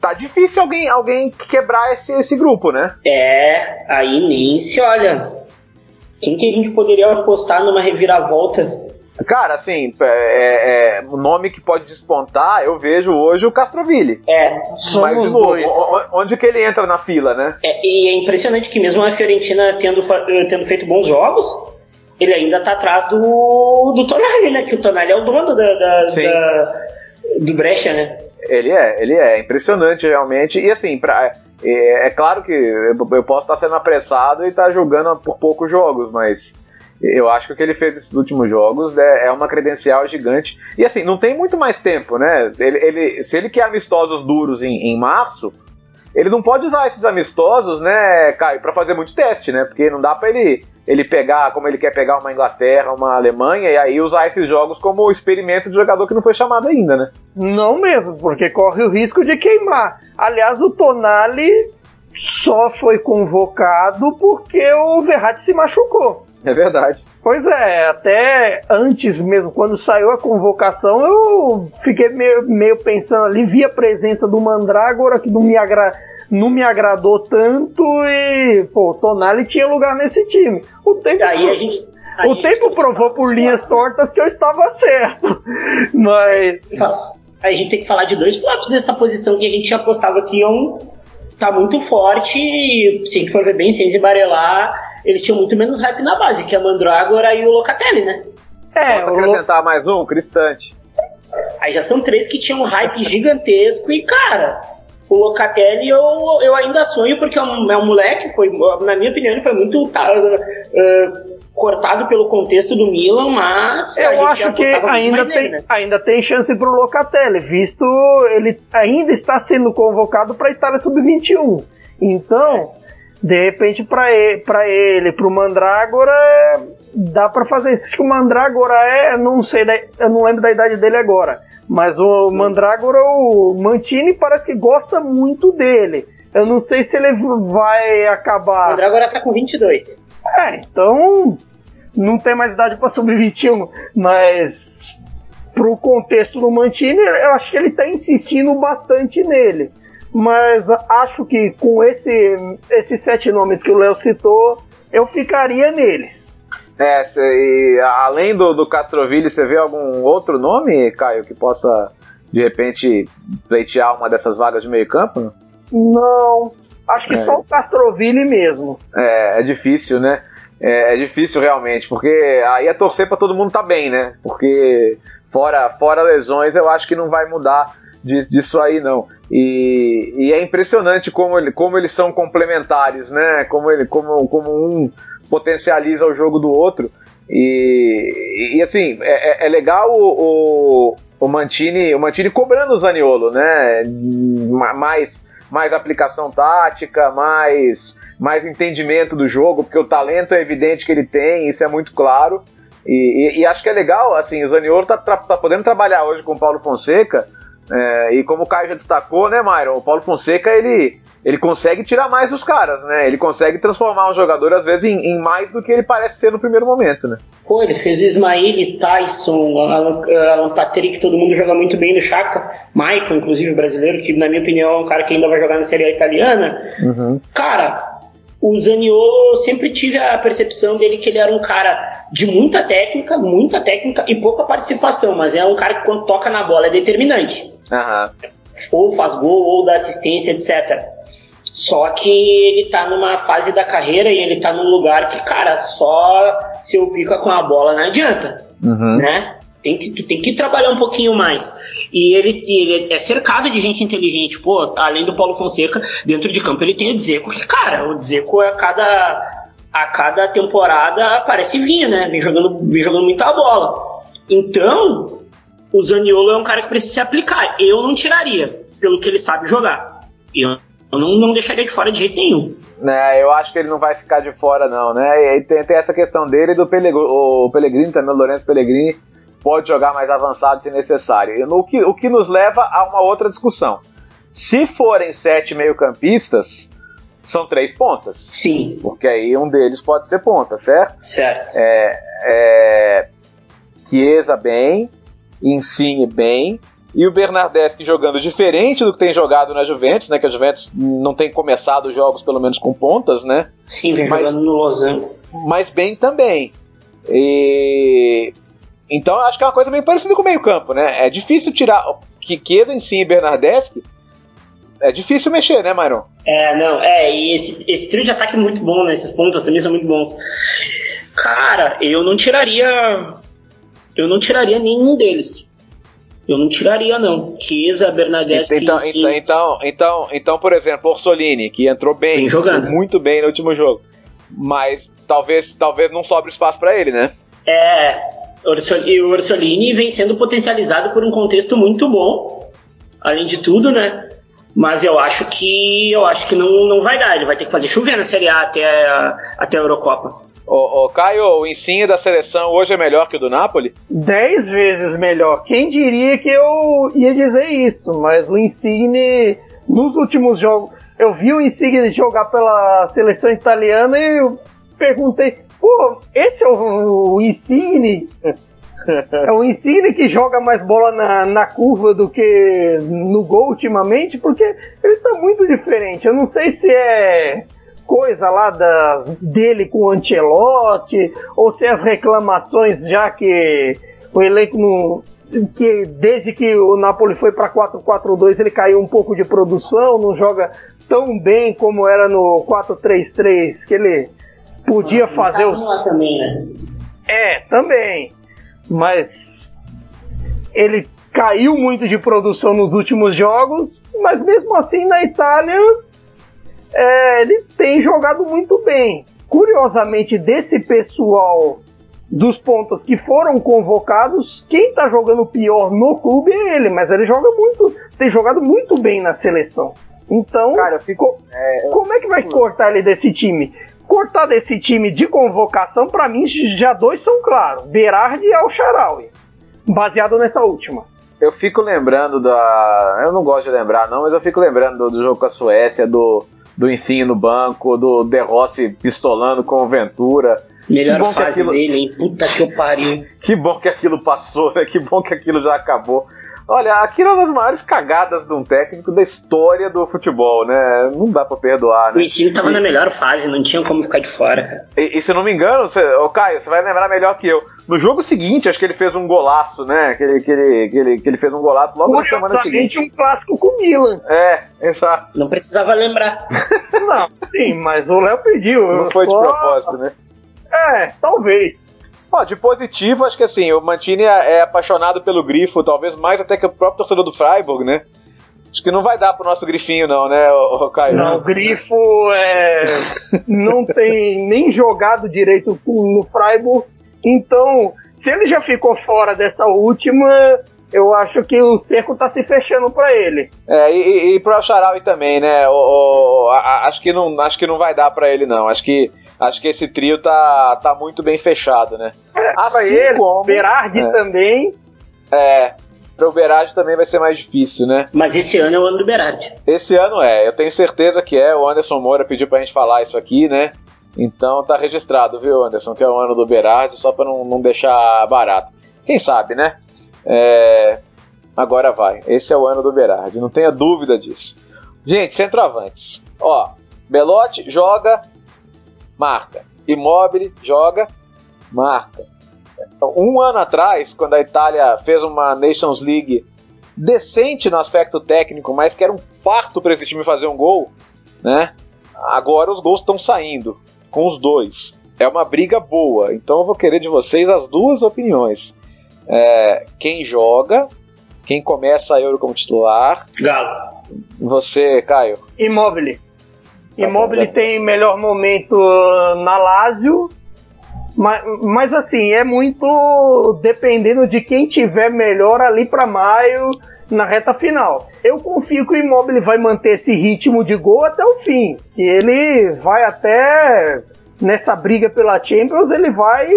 Tá difícil alguém, alguém quebrar esse, esse grupo, né? É, aí nem se olha. Quem que a gente poderia apostar numa reviravolta? Cara, assim, é, é, o nome que pode despontar, eu vejo hoje o Castroville. É, Mas, de somos novo, dois. onde que ele entra na fila, né? É, e é impressionante que mesmo a Fiorentina tendo, eh, tendo feito bons jogos, ele ainda tá atrás do, do Tonali, né? Que o Tonali é o dono da, da- da- do Brecha, né? Ele é, ele é impressionante realmente. E assim, pra, é, é claro que eu posso estar sendo apressado e estar jogando por poucos jogos, mas eu acho que o que ele fez nesses últimos jogos é, é uma credencial gigante. E assim, não tem muito mais tempo, né? Ele, ele- se ele quer amistosos duros em, em março, ele não pode usar esses amistosos, né, Caio, para fazer muito teste, né? Porque não dá para ele ele pegar como ele quer pegar uma Inglaterra, uma Alemanha e aí usar esses jogos como experimento de jogador que não foi chamado ainda, né? Não mesmo, porque corre o risco de queimar. Aliás, o Tonali só foi convocado porque o Verratti se machucou. É verdade. Pois é, até antes mesmo, quando saiu a convocação, eu fiquei meio, meio pensando ali, vi a presença do Mandrágora, que não me, agra, não me agradou tanto, e, pô, o Tonali tinha lugar nesse time. O tempo, Aí a gente. o tempo provou por linhas tortas que eu estava certo. Mas. falar- Aí a gente tem que falar de dois flops nessa posição que a gente apostava que iam tá muito forte. E se a gente for ver bem, sem esbarelar, eles tinham muito menos hype na base, que é a Mandrágora e o Locatelli, né? É, Posso Lo- acrescentar mais um? Cristante. Aí já são três que tinham um hype gigantesco e, cara, o Locatelli eu, eu ainda sonho porque é um, é um moleque, foi, na minha opinião, ele foi muito tá, uh, cortado pelo contexto do Milan, mas Eu acho que ainda tem, nele, né? ainda tem chance pro Locatelli, visto ele ainda está sendo convocado para a Itália Sub-21. Então, de repente, para ele, ele, pro Mandrágora, é, dá para fazer isso. Acho que o Mandrágora é, não sei, eu não lembro da idade dele agora, mas o Mandrágora, o Mantini parece que gosta muito dele. Eu não sei se ele vai O acabar. André agora tá com 22. É, então não tem mais idade para sub-21, mas pro contexto do Mantini, eu acho que ele tá insistindo bastante nele. Mas acho que com esse, esses sete nomes que o Léo citou, eu ficaria neles. É, cê- e além do, do Castroville, você vê algum outro nome, Caio, que possa de repente pleitear uma dessas vagas de meio campo? Não, acho que É. só o Castroville mesmo. É, é difícil, né? É, é difícil realmente, porque aí é torcer pra todo mundo tá bem, né? Porque fora, fora lesões, eu acho que não vai mudar di- disso aí, não. E, e é impressionante como, ele, como eles são complementares, né? Como, ele, como, como um potencializa o jogo do outro. E, e, assim, é, é- é legal o, o, o Mantini, o Mantini cobrando o Zaniolo, né? Ma- Mais, mais aplicação tática, mais, mais entendimento do jogo, porque o talento é evidente que ele tem, isso é muito claro. E, e- e acho que é legal, assim, o Zaniolo tá, tra- tá podendo trabalhar hoje com o Paulo Fonseca, é, e como o Caio já destacou, né, Myron? O Paulo Fonseca, ele, ele consegue tirar mais dos caras, né? Ele consegue transformar um jogador, às vezes, em, em mais do que ele parece ser no primeiro momento, né? Pô, ele fez o Ismail, Tyson, Alan, Alan Patrick, todo mundo joga muito bem no Shakhtar. Michael, inclusive, o brasileiro, que na minha opinião é um cara que ainda vai jogar na Série A italiana. Cara, o Zaniolo eu sempre tive a percepção dele que ele era um cara de muita técnica, muita técnica e pouca participação, mas é um cara que quando toca na bola é determinante. Aham. Ou faz gol, ou dá assistência, etc. Só que ele tá numa fase da carreira e ele tá num lugar que, cara, só se eu pica com a bola não adianta Uhum. né? Tem que, tu tem que trabalhar um pouquinho mais. E ele, ele é cercado de gente inteligente. Pô, além do Paulo Fonseca, dentro de campo ele tem o Dzeko, que, cara, o Dzeko a cada, a cada temporada parece vinha, né? Vem jogando, vem jogando muita bola. Então, o Zaniolo é um cara que precisa se aplicar. Eu não tiraria, pelo que ele sabe jogar. Eu, eu não, não deixaria de fora de jeito nenhum. né, eu acho que ele não vai ficar de fora, não, né? E tem, tem essa questão dele e do Pelegr o Pellegrini também, o Lourenço Pellegrini, pode jogar mais avançado se necessário. E no que, o que nos leva a uma outra discussão. Se forem sete meio-campistas, são três pontas. Sim, Porque aí um deles pode ser ponta, certo? certo. É, é, Chiesa bem, Insigne bem, e o Bernardeschi jogando diferente do que tem jogado na Juventus, né? Que a Juventus não tem começado os jogos, pelo menos com pontas, né? Sim, vem mas, jogando no Lausanne. Mas bem também. E... Então acho que é uma coisa bem parecida com o meio-campo, né? É difícil tirar. Chiesa em si e Bernardeschi. É difícil mexer, né, Myron? É, não, é, e esse, esse trio de ataque é muito bom, né? Esses pontos também são muito bons. Cara, eu não tiraria. Eu não tiraria nenhum deles. Eu não tiraria, não. Chiesa, Bernadette, então, então, então, então, então, por exemplo, Orsolini, que entrou bem, jogando. muito bem no último jogo. Mas talvez, talvez não sobre espaço para ele, né? É, o Orsolini vem sendo potencializado por um contexto muito bom, além de tudo, né? Mas eu acho que eu acho que não, não vai dar. Ele vai ter que fazer chover na Série A até a, até a Eurocopa. Ô, Caio, o ensino da seleção hoje é melhor que o do Napoli? Dez vezes melhor. Quem diria que eu ia dizer isso? Mas o Insigne, nos últimos jogos, eu vi o Insigne jogar pela seleção italiana e eu perguntei, pô, esse é o, o Insigne? É o Insigne que joga mais bola na, na curva do que no gol ultimamente, porque ele tá muito diferente. Eu não sei se é coisa lá das, dele com o Ancelotti, ou se as reclamações, já que o elenco não, que desde que o Napoli foi para 4-4-2 ele caiu um pouco de produção, não joga tão bem como era no 4-3-3, que ele podia ah, fazer os. Também, né? É, também. Mas ele caiu muito de produção nos últimos jogos, mas mesmo assim na Itália é, ele tem jogado muito bem. Curiosamente, desse pessoal dos pontos que foram convocados, quem tá jogando pior no clube é ele, mas ele joga muito, tem jogado muito bem na seleção. Então, Cara, fico, é, como é que vai cortar ele desse time? Cortar desse time de convocação, para mim, já dois são claros: Berardi e Al-Sharawi, baseado nessa última. Eu fico lembrando da. Eu não gosto de lembrar, não, mas eu fico lembrando do, do jogo com a Suécia, do do ensino no banco, do De Rossi pistolando com o Ventura. Melhor fase aquilo... dele, hein? Puta que eu pariu. que bom que aquilo passou, né? Que bom que aquilo já acabou. Olha, aquilo é uma das maiores cagadas de um técnico da história do futebol, né? Não dá pra perdoar, né? O ensino tava e... na melhor fase, não tinha como ficar de fora. E, e se não me engano, você, ô Caio, você vai lembrar melhor que eu. No jogo seguinte, acho que ele fez um golaço, né? Que ele, que ele, que ele, que ele fez um golaço logo na semana seguinte. um clássico com o Milan. É, exato. Não precisava lembrar. não, sim, mas o Léo pediu. Não foi de propósito, né? É, talvez. Ó, de positivo, acho que assim, o Mantini é, é apaixonado pelo grifo, talvez mais até que o próprio torcedor do Freiburg, né? Acho que não vai dar pro nosso grifinho, não, né, o Caio? Não, o grifo é, não tem nem jogado direito no Freiburg, então, se ele já ficou fora dessa última, eu acho que o cerco tá se fechando para ele. É, e, e pro Charaui também, né? O, o, a, acho, que não, acho que não vai dar para ele, não. Acho que acho que esse trio tá, tá muito bem fechado, né? É, assim ele, como, Berardi é, também. É, para o Berardi também vai ser mais difícil, né? Mas esse ano é o ano do Berardi. Esse ano é, eu tenho certeza que é. O Anderson Moura pediu pra gente falar isso aqui, né? Então tá registrado, viu, Anderson? Que é o ano do Berardi, só para não, não deixar barato. Quem sabe, né? É... Agora vai. Esse é o ano do Berardi, não tenha dúvida disso. Gente, centroavantes. Ó, Belotti joga marca. Immobile joga, marca. Um ano atrás, quando a Itália fez uma Nations League decente no aspecto técnico, mas que era um parto para esse time fazer um gol, né? Agora os gols estão saindo com os dois. É uma briga boa, então eu vou querer de vocês as duas opiniões. É, quem joga, quem começa a Euro como titular. Galo. Você, Caio. Immobile. Immobile tá tem melhor momento uh, na Lazio, mas, mas assim, é muito dependendo de quem tiver melhor ali para maio na reta final. Eu confio que o Immobile vai manter esse ritmo de gol até o fim, que ele vai até nessa briga pela Champions, ele vai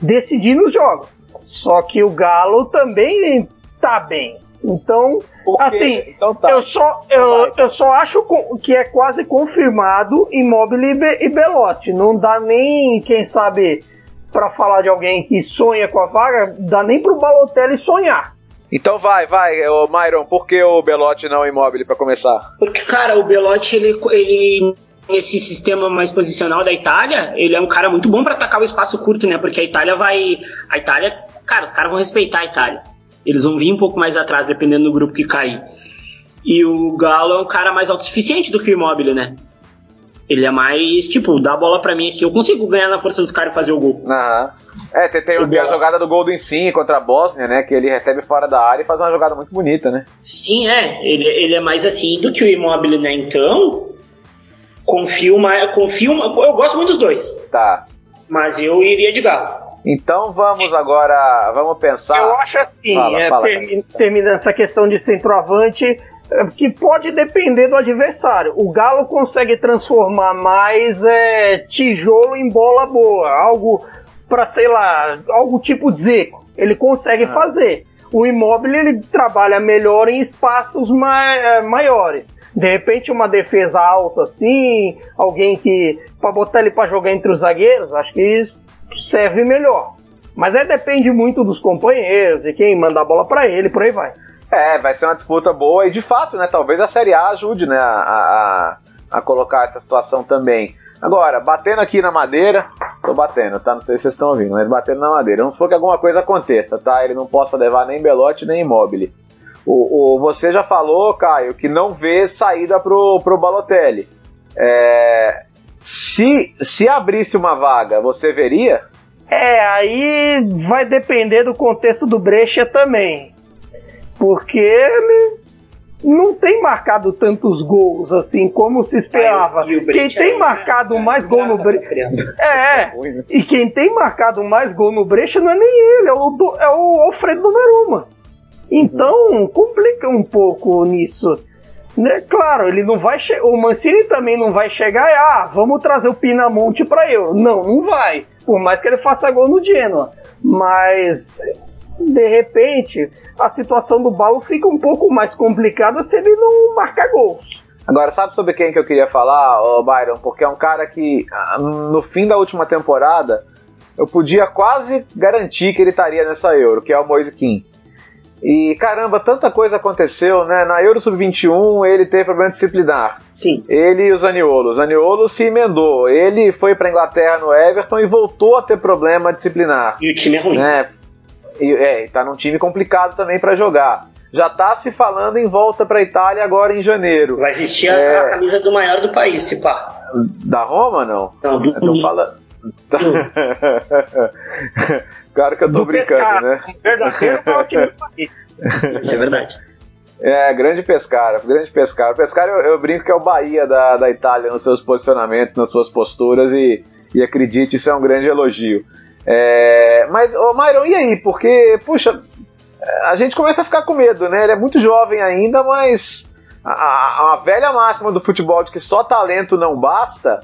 decidir nos jogos. Só que o Galo também tá bem. Então, porque, assim, então tá. eu, só, eu, então. eu só acho que é quase confirmado Immobile e Belotti. Não dá nem, quem sabe, para falar de alguém que sonha com a vaga, dá nem pro Balotelli sonhar. Então vai, vai, ô Myron, por que o Belotti não é imóvel para começar? Porque, cara, o Belotti, ele, ele esse sistema mais posicional da Itália, ele é um cara muito bom para atacar o espaço curto, né? Porque a Itália vai. A Itália, cara, os caras vão respeitar a Itália. Eles vão vir um pouco mais atrás, dependendo do grupo que cair. E o Galo é um cara mais autossuficiente do que o Immobile, né? Ele é mais, tipo, dá a bola pra mim aqui, eu consigo ganhar na força dos caras e fazer o gol. Aham. É, tem, tem, tem a jogada do gol do Insigne contra a Bósnia, né? Que ele recebe fora da área e faz uma jogada muito bonita, né? Sim, é. Ele, ele é mais assim do que o Immobile, né? Então, confio mais. Confio, eu gosto muito dos dois. Tá. Mas eu iria de Galo. Então vamos agora, vamos pensar. Eu acho assim, fala, é, fala, terminando essa questão de centroavante, é, que pode depender do adversário. O Galo consegue transformar mais é, tijolo em bola boa, algo para sei lá, algo tipo Zeco. Ele consegue ah. fazer. O imóvel ele trabalha melhor em espaços mai é, maiores. De repente uma defesa alta assim, alguém que para botar ele para jogar entre os zagueiros, acho que isso serve melhor. Mas aí depende muito dos companheiros e quem manda a bola para ele, por aí vai. É, vai ser uma disputa boa e de fato, né? Talvez a Série A ajude, né? A, a, a colocar essa situação também. Agora, batendo aqui na madeira, tô batendo, tá? Não sei se vocês estão ouvindo, mas batendo na madeira. Vamos supor que alguma coisa aconteça, tá? Ele não possa levar nem Belote nem Imóvel. O, o, você já falou, Caio, que não vê saída pro, pro Balotelli. É, se, se abrisse uma vaga, você veria? É, aí vai depender do contexto do Brecha também. Porque ele não tem marcado tantos gols assim como se esperava. quem tem marcado é, mais gol no Brecha. É, é, né? e quem tem marcado mais gol no Brecha não é nem ele, é o, é o Alfredo Donnarumma. Então uhum. complica um pouco nisso. Né? Claro, ele não vai o Mancini também não vai chegar e ah, vamos trazer o Pinamonte para eu. Não, não vai. Por mais que ele faça gol no Genoa. Mas de repente, a situação do Balo fica um pouco mais complicada se ele não marcar gols. Agora, sabe sobre quem que eu queria falar, oh, Byron? Porque é um cara que, no fim da última temporada, eu podia quase garantir que ele estaria nessa Euro, que é o Moise Kim. E caramba, tanta coisa aconteceu, né? Na Euro Sub-21 ele teve problema disciplinar. Sim. Ele e o Zaniolo. O Zaniolo se emendou. Ele foi para Inglaterra no Everton e voltou a ter problema disciplinar. E o time é ruim. Né? E, é, tá num time complicado também para jogar. Já tá se falando em volta para Itália agora em janeiro. Vai vestir é... a camisa do maior do país, se pá. Da Roma, não? Não, do Então fala. claro que eu tô do brincando, pescar, né? Verdadeiro time do país. Isso é verdade. É, grande pescar, grande pescar. O pescar eu, eu, brinco que é o Bahia da, da Itália nos seus posicionamentos, nas suas posturas e, e acredite, isso é um grande elogio. É, mas, ô Myron, e aí? Porque, puxa, a gente começa a ficar com medo, né? Ele é muito jovem ainda, mas a, a, a velha máxima do futebol de que só talento não basta.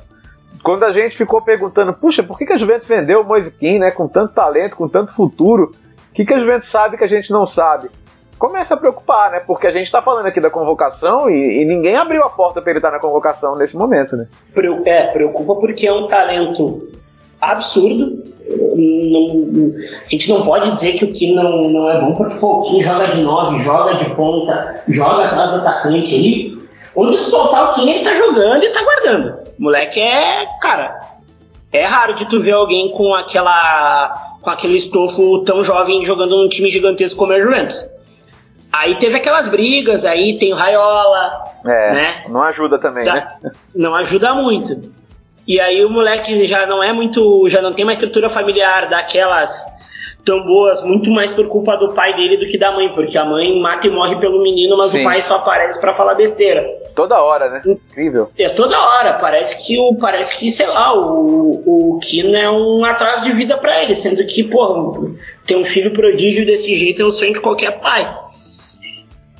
Quando a gente ficou perguntando, puxa, por que, que a Juventus vendeu o Moisiquim, né? Com tanto talento, com tanto futuro, o que, que a Juventus sabe que a gente não sabe? Começa a preocupar, né? Porque a gente está falando aqui da convocação e, e ninguém abriu a porta para ele estar na convocação nesse momento, né? É, preocupa porque é um talento absurdo. Não, a gente não pode dizer que o Kim não, não é bom, porque pô, o Kim joga de 9, joga de ponta, joga atrás do atacante ali. Onde soltar o Kim, ele tá jogando e tá guardando. Moleque é, cara, é raro de tu ver alguém com aquela com aquele estofo tão jovem jogando num time gigantesco como é o Juventus. Aí teve aquelas brigas, aí tem o Raiola, é, né? Não ajuda também, né? Não ajuda muito. E aí o moleque já não é muito, já não tem uma estrutura familiar daquelas tão boas, muito mais por culpa do pai dele do que da mãe, porque a mãe mata e morre pelo menino, mas Sim. o pai só aparece para falar besteira. Toda hora, né? Incrível. É toda hora, parece que o parece que, sei lá, o o Kino é um atraso de vida para ele, sendo que, pô, ter um filho prodígio desse jeito é o sonho de qualquer pai.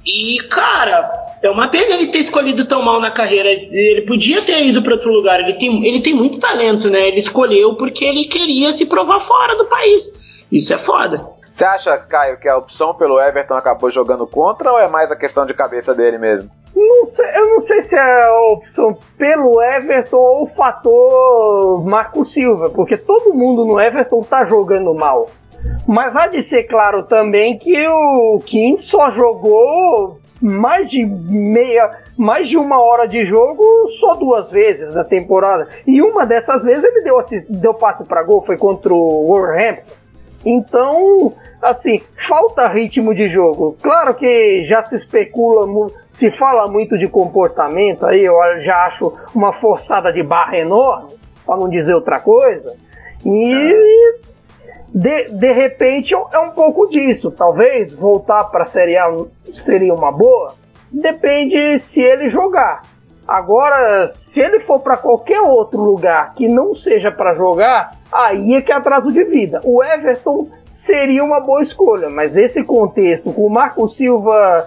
E, cara, é uma pena ele ter escolhido tão mal na carreira. Ele podia ter ido para outro lugar. Ele tem, ele tem muito talento, né? Ele escolheu porque ele queria se provar fora do país. Isso é foda. Você acha, Caio, que a opção pelo Everton acabou jogando contra ou é mais a questão de cabeça dele mesmo? Não sei, eu não sei se é a opção pelo Everton ou o fator Marco Silva, porque todo mundo no Everton tá jogando mal. Mas há de ser claro também que o Kim só jogou mais de meia, mais de uma hora de jogo só duas vezes na temporada. E uma dessas vezes ele deu, deu passe para gol, foi contra o Wolverhampton. Então, assim, falta ritmo de jogo. Claro que já se especula, se fala muito de comportamento, aí eu já acho uma forçada de barra enorme, para não dizer outra coisa. E de, de repente é um pouco disso. Talvez voltar para a Série A seria uma boa. Depende se ele jogar. Agora, se ele for para qualquer outro lugar que não seja para jogar, aí é que é atraso de vida. O Everton seria uma boa escolha, mas esse contexto com o Marco Silva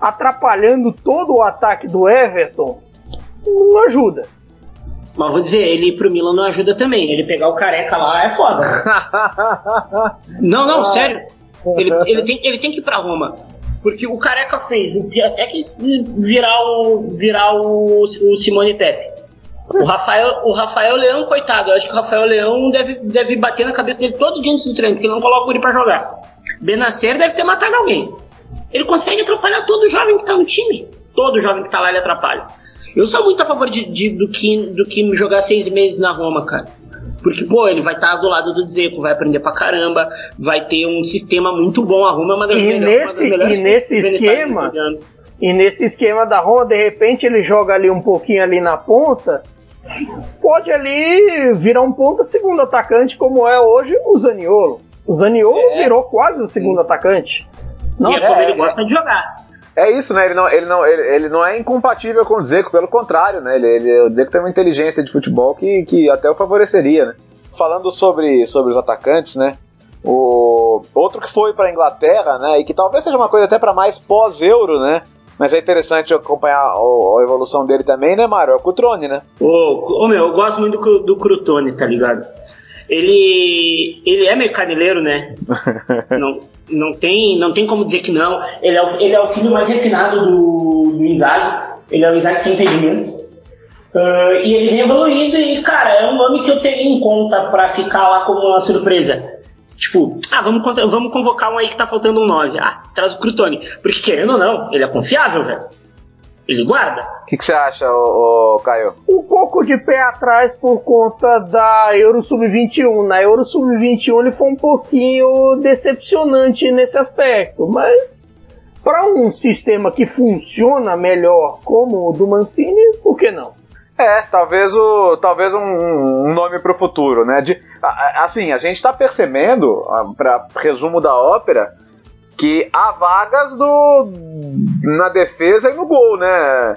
atrapalhando todo o ataque do Everton não ajuda. Mas vou dizer, ele ir pro Milan não ajuda também. Ele pegar o careca lá é foda. não, não, sério. Ele, ele, tem, ele tem que ir pra Roma. Porque o careca fez até que virar o, virar o, o Simone Pepe. O Rafael, o Rafael Leão, coitado, eu acho que o Rafael Leão deve, deve bater na cabeça dele todo dia antes do treino, porque ele não coloca ele pra jogar. Benacer deve ter matado alguém. Ele consegue atrapalhar todo jovem que tá no time. Todo jovem que tá lá ele atrapalha. Eu sou muito a favor de, de, do, que, do que jogar seis meses na Roma, cara. Porque, pô, ele vai estar tá do lado do Dzeko, vai aprender pra caramba, vai ter um sistema muito bom. A Roma é uma das, e melhores, nesse, uma das. E nesse esquema, e nesse esquema da Roma, de repente ele joga ali um pouquinho ali na ponta, pode ali virar um ponto segundo atacante, como é hoje o Zaniolo. O Zaniolo é. virou quase o segundo atacante. Não, e é, é como ele gosta de jogar. É isso, né? Ele não, ele não, ele, ele não é incompatível com o Dzeko, pelo contrário, né? Ele, ele, o Dzeko tem uma inteligência de futebol que, que até o favoreceria, né? Falando sobre, sobre os atacantes, né? O outro que foi para Inglaterra, né? E que talvez seja uma coisa até para mais pós-euro, né? Mas é interessante acompanhar a, a, evolução dele também, né, Mário? É o Cutrone, né? Ô, ô, meu, eu gosto muito do, do Crutone, tá ligado? Ele, ele é meio caneleiro, né? não, não, tem, não tem como dizer que não. Ele é o, ele é o filho mais refinado do, do Inzaghi. Ele é o Inzaghi sem impedimentos. Uh, e ele vem evoluindo e, cara, é um nome que eu teria em conta para ficar lá como uma surpresa. Tipo, ah, vamos, vamos convocar um aí que tá faltando um 9. Ah, traz o Crutone. Porque querendo ou não, ele é confiável, velho ele guarda. O que, você acha, ô, ô, Caio? Um pouco de pé atrás por conta da Euro Sub-21. Na Euro Sub-21 ele foi um pouquinho decepcionante nesse aspecto, mas para um sistema que funciona melhor como o do Mancini, por que não? É, talvez o talvez um, um nome para o futuro, né? De, assim, a gente está percebendo, para resumo da ópera, que há vagas do, na defesa e no gol, né?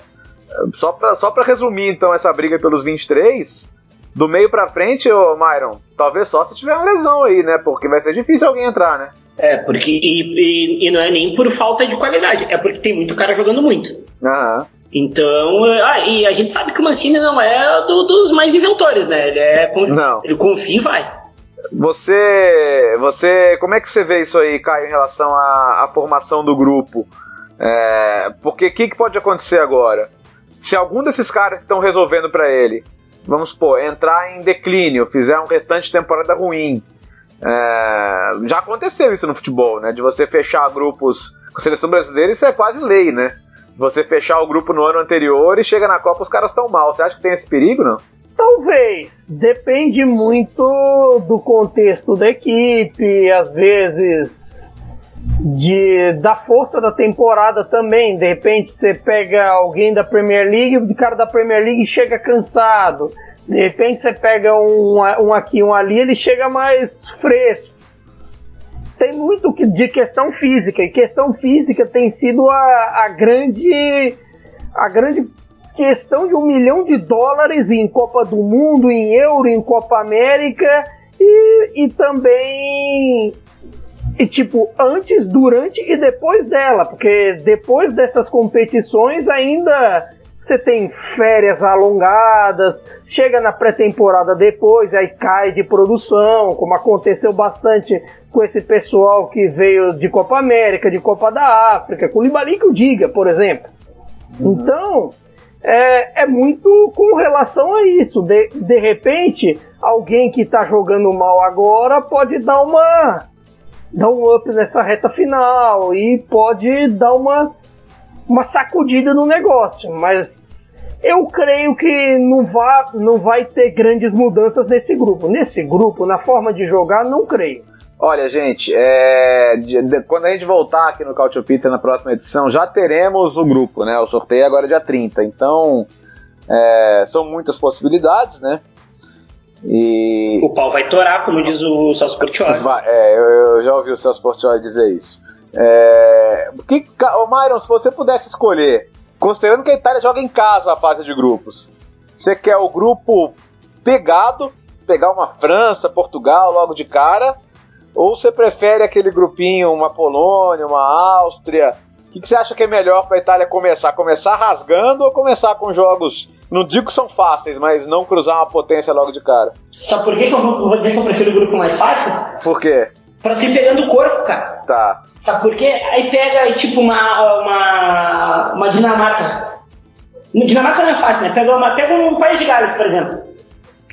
Só pra, só pra resumir, então, essa briga pelos 23, do meio pra frente, ô Myron, talvez só se tiver uma lesão aí, né? Porque vai ser difícil alguém entrar, né? É, porque. E, e, e não é nem por falta de qualidade, é porque tem muito cara jogando muito. Aham. Então, ah, e a gente sabe que o Mancini não é do, dos mais inventores, né? Ele é. Não. Ele confia e vai. Você, você, como é que você vê isso aí, Caio, em relação à, à formação do grupo? É, porque o que, que, pode acontecer agora? Se algum desses caras estão resolvendo para ele, vamos supor, entrar em declínio, fizer um restante de temporada ruim, é, já aconteceu isso no futebol, né? De você fechar grupos com a seleção brasileira, isso é quase lei, né? Você fechar o grupo no ano anterior e chega na Copa os caras estão mal. Você acha que tem esse perigo, não? Talvez. Depende muito do contexto da equipe, às vezes de da força da temporada também. De repente você pega alguém da Premier League, o cara da Premier League chega cansado. De repente você pega um, um aqui, um ali, ele chega mais fresco. Tem muito de questão física, e questão física tem sido a, a grande a grande questão de um milhão de dólares em Copa do Mundo, em Euro, em Copa América e, e também e tipo antes, durante e depois dela, porque depois dessas competições ainda você tem férias alongadas, chega na pré-temporada depois, aí cai de produção, como aconteceu bastante com esse pessoal que veio de Copa América, de Copa da África, com o Libali que o diga, por exemplo. Uhum. Então, é, é muito com relação a isso. De, de repente, alguém que está jogando mal agora pode dar uma dar um up nessa reta final e pode dar uma, uma sacudida no negócio, mas eu creio que não, vá, não vai ter grandes mudanças nesse grupo. Nesse grupo, na forma de jogar, não creio. Olha, gente, é, de, de, quando a gente voltar aqui no Cautio Pizza na próxima edição, já teremos o grupo, né? O sorteio agora é dia 30. Então, é, são muitas possibilidades, né? E... O pau vai torar, como diz o Celso Portioli. É, eu, eu, já ouvi o Celso Portioli dizer isso. É, que, Myron, se você pudesse escolher, considerando que a Itália joga em casa a fase de grupos, você quer o grupo pegado, pegar uma França, Portugal logo de cara, ou você prefere aquele grupinho, uma Polônia, uma Áustria? O que, você acha que é melhor para a Itália começar? Começar rasgando ou começar com jogos, não digo que são fáceis, mas não cruzar uma potência logo de cara? Sabe por que, que eu vou dizer que eu prefiro o grupo mais fácil? Por quê? Pra tu ir pegando o corpo, cara. Tá. Sabe por quê? Aí pega, tipo, uma, uma, uma Dinamarca. Dinamarca não é fácil, né? Pega, uma, pega um país de Gales, por exemplo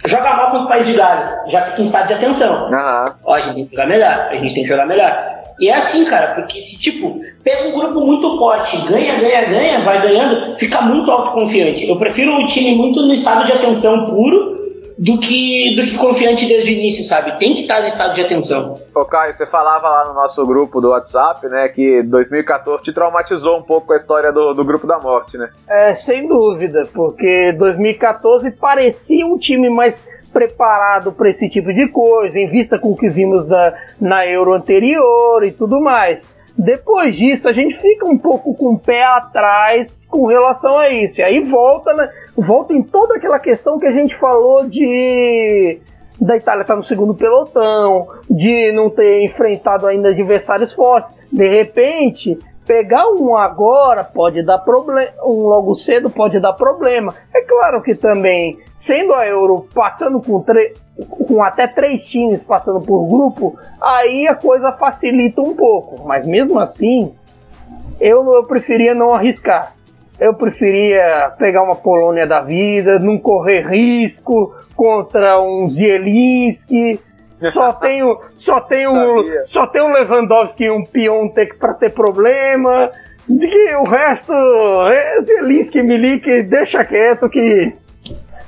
joga mal contra o País de Gales, já fica em estado de atenção. Uhum. Ó, a gente tem que jogar melhor, a gente tem que jogar melhor. E é assim, cara, porque se, tipo, pega um grupo muito forte, ganha, ganha, ganha, vai ganhando, fica muito autoconfiante. Eu prefiro um time muito no estado de atenção puro do que, do que confiante desde o início, sabe? Tem que estar no estado de atenção. Ô Caio, você falava lá no nosso grupo do WhatsApp, né, que 2014 te traumatizou um pouco com a história do, do grupo da morte, né? É, sem dúvida, porque 2014 parecia um time mais preparado para esse tipo de coisa, em vista com o que vimos da, na Euro anterior e tudo mais. Depois disso, a gente fica um pouco com o pé atrás com relação a isso. E aí volta, né, volta em toda aquela questão que a gente falou de da Itália estar tá no segundo pelotão, de não ter enfrentado ainda adversários fortes. De repente, pegar um agora pode dar problema, um logo cedo pode dar problema. É claro que também, sendo a Euro passando com com até três times passando por grupo, aí a coisa facilita um pouco. Mas mesmo assim, eu, eu preferia não arriscar. Eu preferia pegar uma Polônia da vida, não correr risco contra um Zielinski. Só tenho, só tenho, só tenho um Lewandowski e um Piontek para ter problema. De que o resto, é Zielinski, Milik, deixa quieto que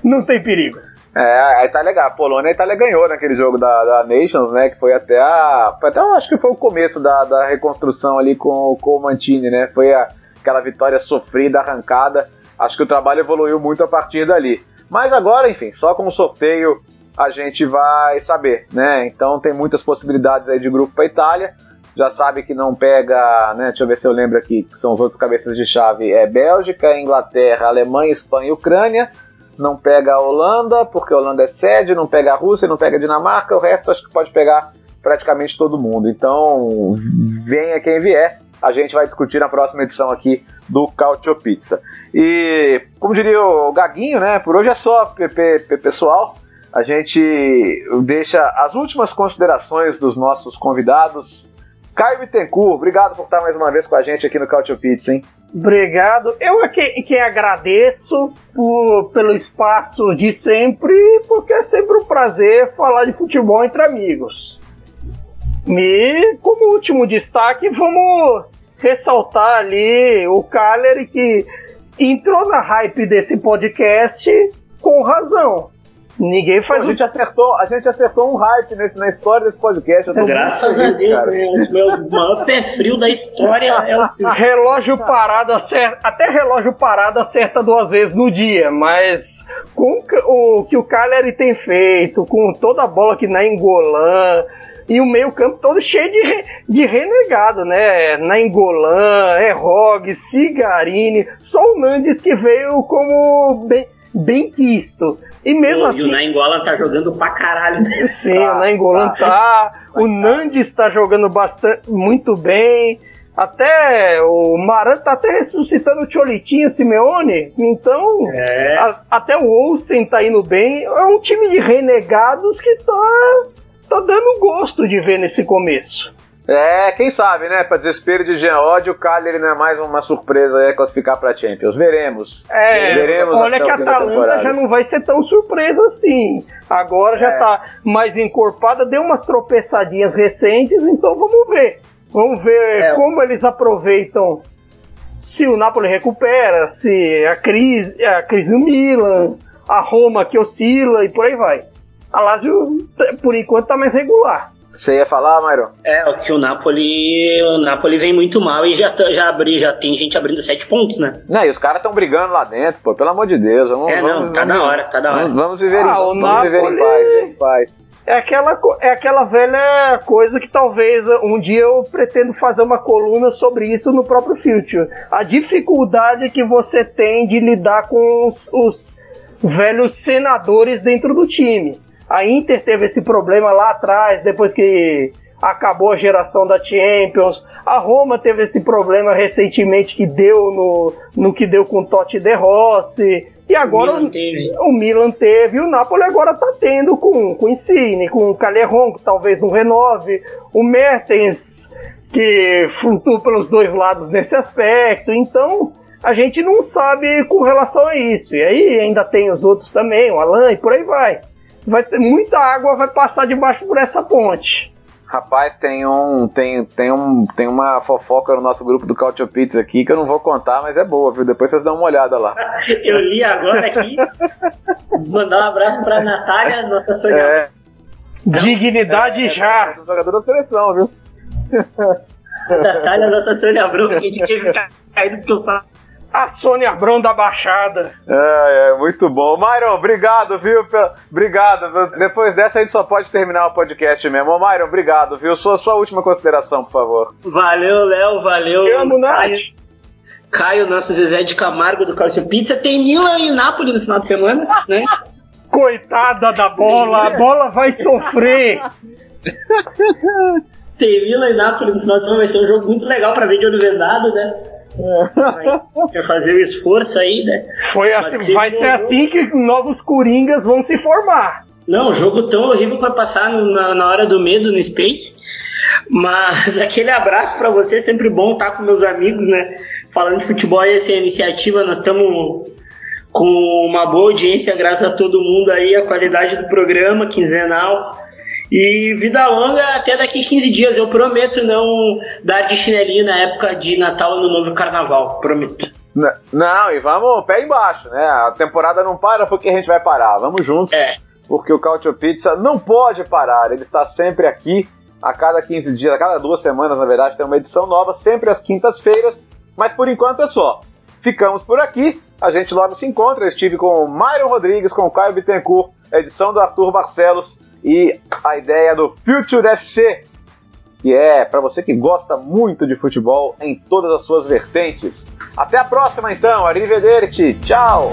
não tem perigo. É, a Itália, a Polônia, a Itália ganhou naquele jogo da, da Nations, né? Que foi até a. Até acho que foi o começo da, da reconstrução ali com, com o Mantini, né? Foi a, aquela vitória sofrida, arrancada. Acho que o trabalho evoluiu muito a partir dali. Mas agora, enfim, só com o sorteio a gente vai saber, né? Então tem muitas possibilidades aí de grupo para Itália. Já sabe que não pega, né? Deixa eu ver se eu lembro aqui, que são os outros cabeças de chave. É Bélgica, Inglaterra, Alemanha, Espanha e Ucrânia não pega a Holanda, porque a Holanda é sede, não pega a Rússia, não pega a Dinamarca, o resto acho que pode pegar praticamente todo mundo. Então, venha quem vier, a gente vai discutir na próxima edição aqui do Cautio Pizza. E, como diria o Gaguinho, né, por hoje é só, PP, pessoal. A gente deixa as últimas considerações dos nossos convidados. Caio Bittencourt, obrigado por estar mais uma vez com a gente aqui no Cautio Pizza, hein? Obrigado. Eu é que, que agradeço por, pelo espaço de sempre, porque é sempre um prazer falar de futebol entre amigos. E, como último destaque, vamos ressaltar ali o Caleri que entrou na hype desse podcast com razão. Ninguém faz. Pô, a, gente acertou, a gente acertou um hype nesse, na história desse podcast. Graças a Deus, cara. Né? os meus maior pé frio da história é o relógio parado acerta, até relógio parado acerta duas vezes no dia, mas com o que o Cagliari tem feito, com toda a bola que na Engolan e o meio campo todo cheio de, de renegado, né? Na Engolan, é Rog, Cigarini, só o Nandes que veio como bem, bem quisto. E mesmo assim. E o Nainggolan tá jogando pra caralho. Né? Sim, tá, o Nainggolan tá. tá. O Nandes tá jogando bastante, muito bem. Até o Maran tá até ressuscitando o Cholitinho Simeone. Então, é. a, até o Olsen tá indo bem. É um time de renegados que tá, tá dando gosto de ver nesse começo. É, quem sabe, né? Pra desespero de Jean Odd, o Cagliari não é mais uma surpresa é classificar pra Champions. Veremos. É, Veremos olha que a Atalanta já não vai ser tão surpresa assim. Agora já é. tá mais encorpada, deu umas tropeçadinhas recentes, então vamos ver. Vamos ver é. como eles aproveitam se o Napoli recupera, se a crise, a crise no Milan, a Roma que oscila e por aí vai. A Lazio, por enquanto, tá mais regular. Você ia falar, Myron? É, o que o Napoli, o Napoli vem muito mal e já, já, abri, já tem gente abrindo sete pontos, né? Não, e os caras estão brigando lá dentro, pô, pelo amor de Deus. Vamos, é, não, tá da hora, tá da hora. Vamos, vamos viver, ah, em, vamos Napoli... viver em paz, em paz. É aquela, é aquela velha coisa que talvez um dia eu pretendo fazer uma coluna sobre isso no próprio Future. A dificuldade que você tem de lidar com os, os velhos senadores dentro do time. A Inter teve esse problema lá atrás, depois que acabou a geração da Champions. A Roma teve esse problema recentemente que deu no, no que deu com Totti De Rossi. E agora o Milan teve, o, Milan teve, o Napoli agora está tendo com, com o Insigne, com o Calerron, que talvez não renove, o Mertens, que flutua pelos dois lados nesse aspecto. Então, a gente não sabe com relação a isso. E aí ainda tem os outros também, o Alan e por aí vai. Vai ter, muita água vai passar debaixo por essa ponte. Rapaz, tem um, tem, tem um, tem uma fofoca no nosso grupo do Cautio Pizza aqui que eu não vou contar, mas é boa, viu? Depois vocês dão uma olhada lá. eu li agora aqui. Mandar um abraço pra Natália, nossa sonhadora. É. Dignidade é, já. É, jogador da seleção, viu? Natália, nossa Sônia Bruno, que a gente teve caído porque eu só a Sônia Abrão da Baixada. É, é, muito bom. Myron, obrigado, viu? Obrigado. Depois dessa a gente só pode terminar o podcast mesmo. Ô, Myron, obrigado, viu? Sua, sua última consideração, por favor. Valeu, Léo, valeu. Eu amo, Caio. Caio, nosso Zezé de Camargo do Calcio Pizza. Tem Milan e Nápoles no final de semana, né? Coitada da bola, a bola vai sofrer. Tem Milan e Nápoles no final de semana, vai ser um jogo muito legal para ver de olho vendado, né? Quer fazer o esforço aí, né? Foi assim, vai ser assim que novos Coringas vão se formar. Não, jogo tão horrível para passar na, na, hora do medo no Space. Mas aquele abraço para você, sempre bom estar com meus amigos, né? Falando de futebol e essa iniciativa, nós estamos com uma boa audiência, graças a todo mundo aí, a qualidade do programa quinzenal. E vida longa até daqui 15 dias. Eu prometo não dar de chinelinho na época de Natal no novo carnaval. Prometo. Não, e vamos pé embaixo, né? A temporada não para porque a gente vai parar. Vamos juntos. É. Porque o Cautio Pizza não pode parar. Ele está sempre aqui. A cada 15 dias, a cada duas semanas, na verdade, tem uma edição nova, sempre às quintas-feiras. Mas por enquanto é só. Ficamos por aqui. A gente logo se encontra. Eu estive com o Myron Rodrigues, com o Caio Bittencourt, edição do Arthur Barcelos e a ideia do Future FC, que é para você que gosta muito de futebol em todas as suas vertentes. Até a próxima então, arrivederci, tchau!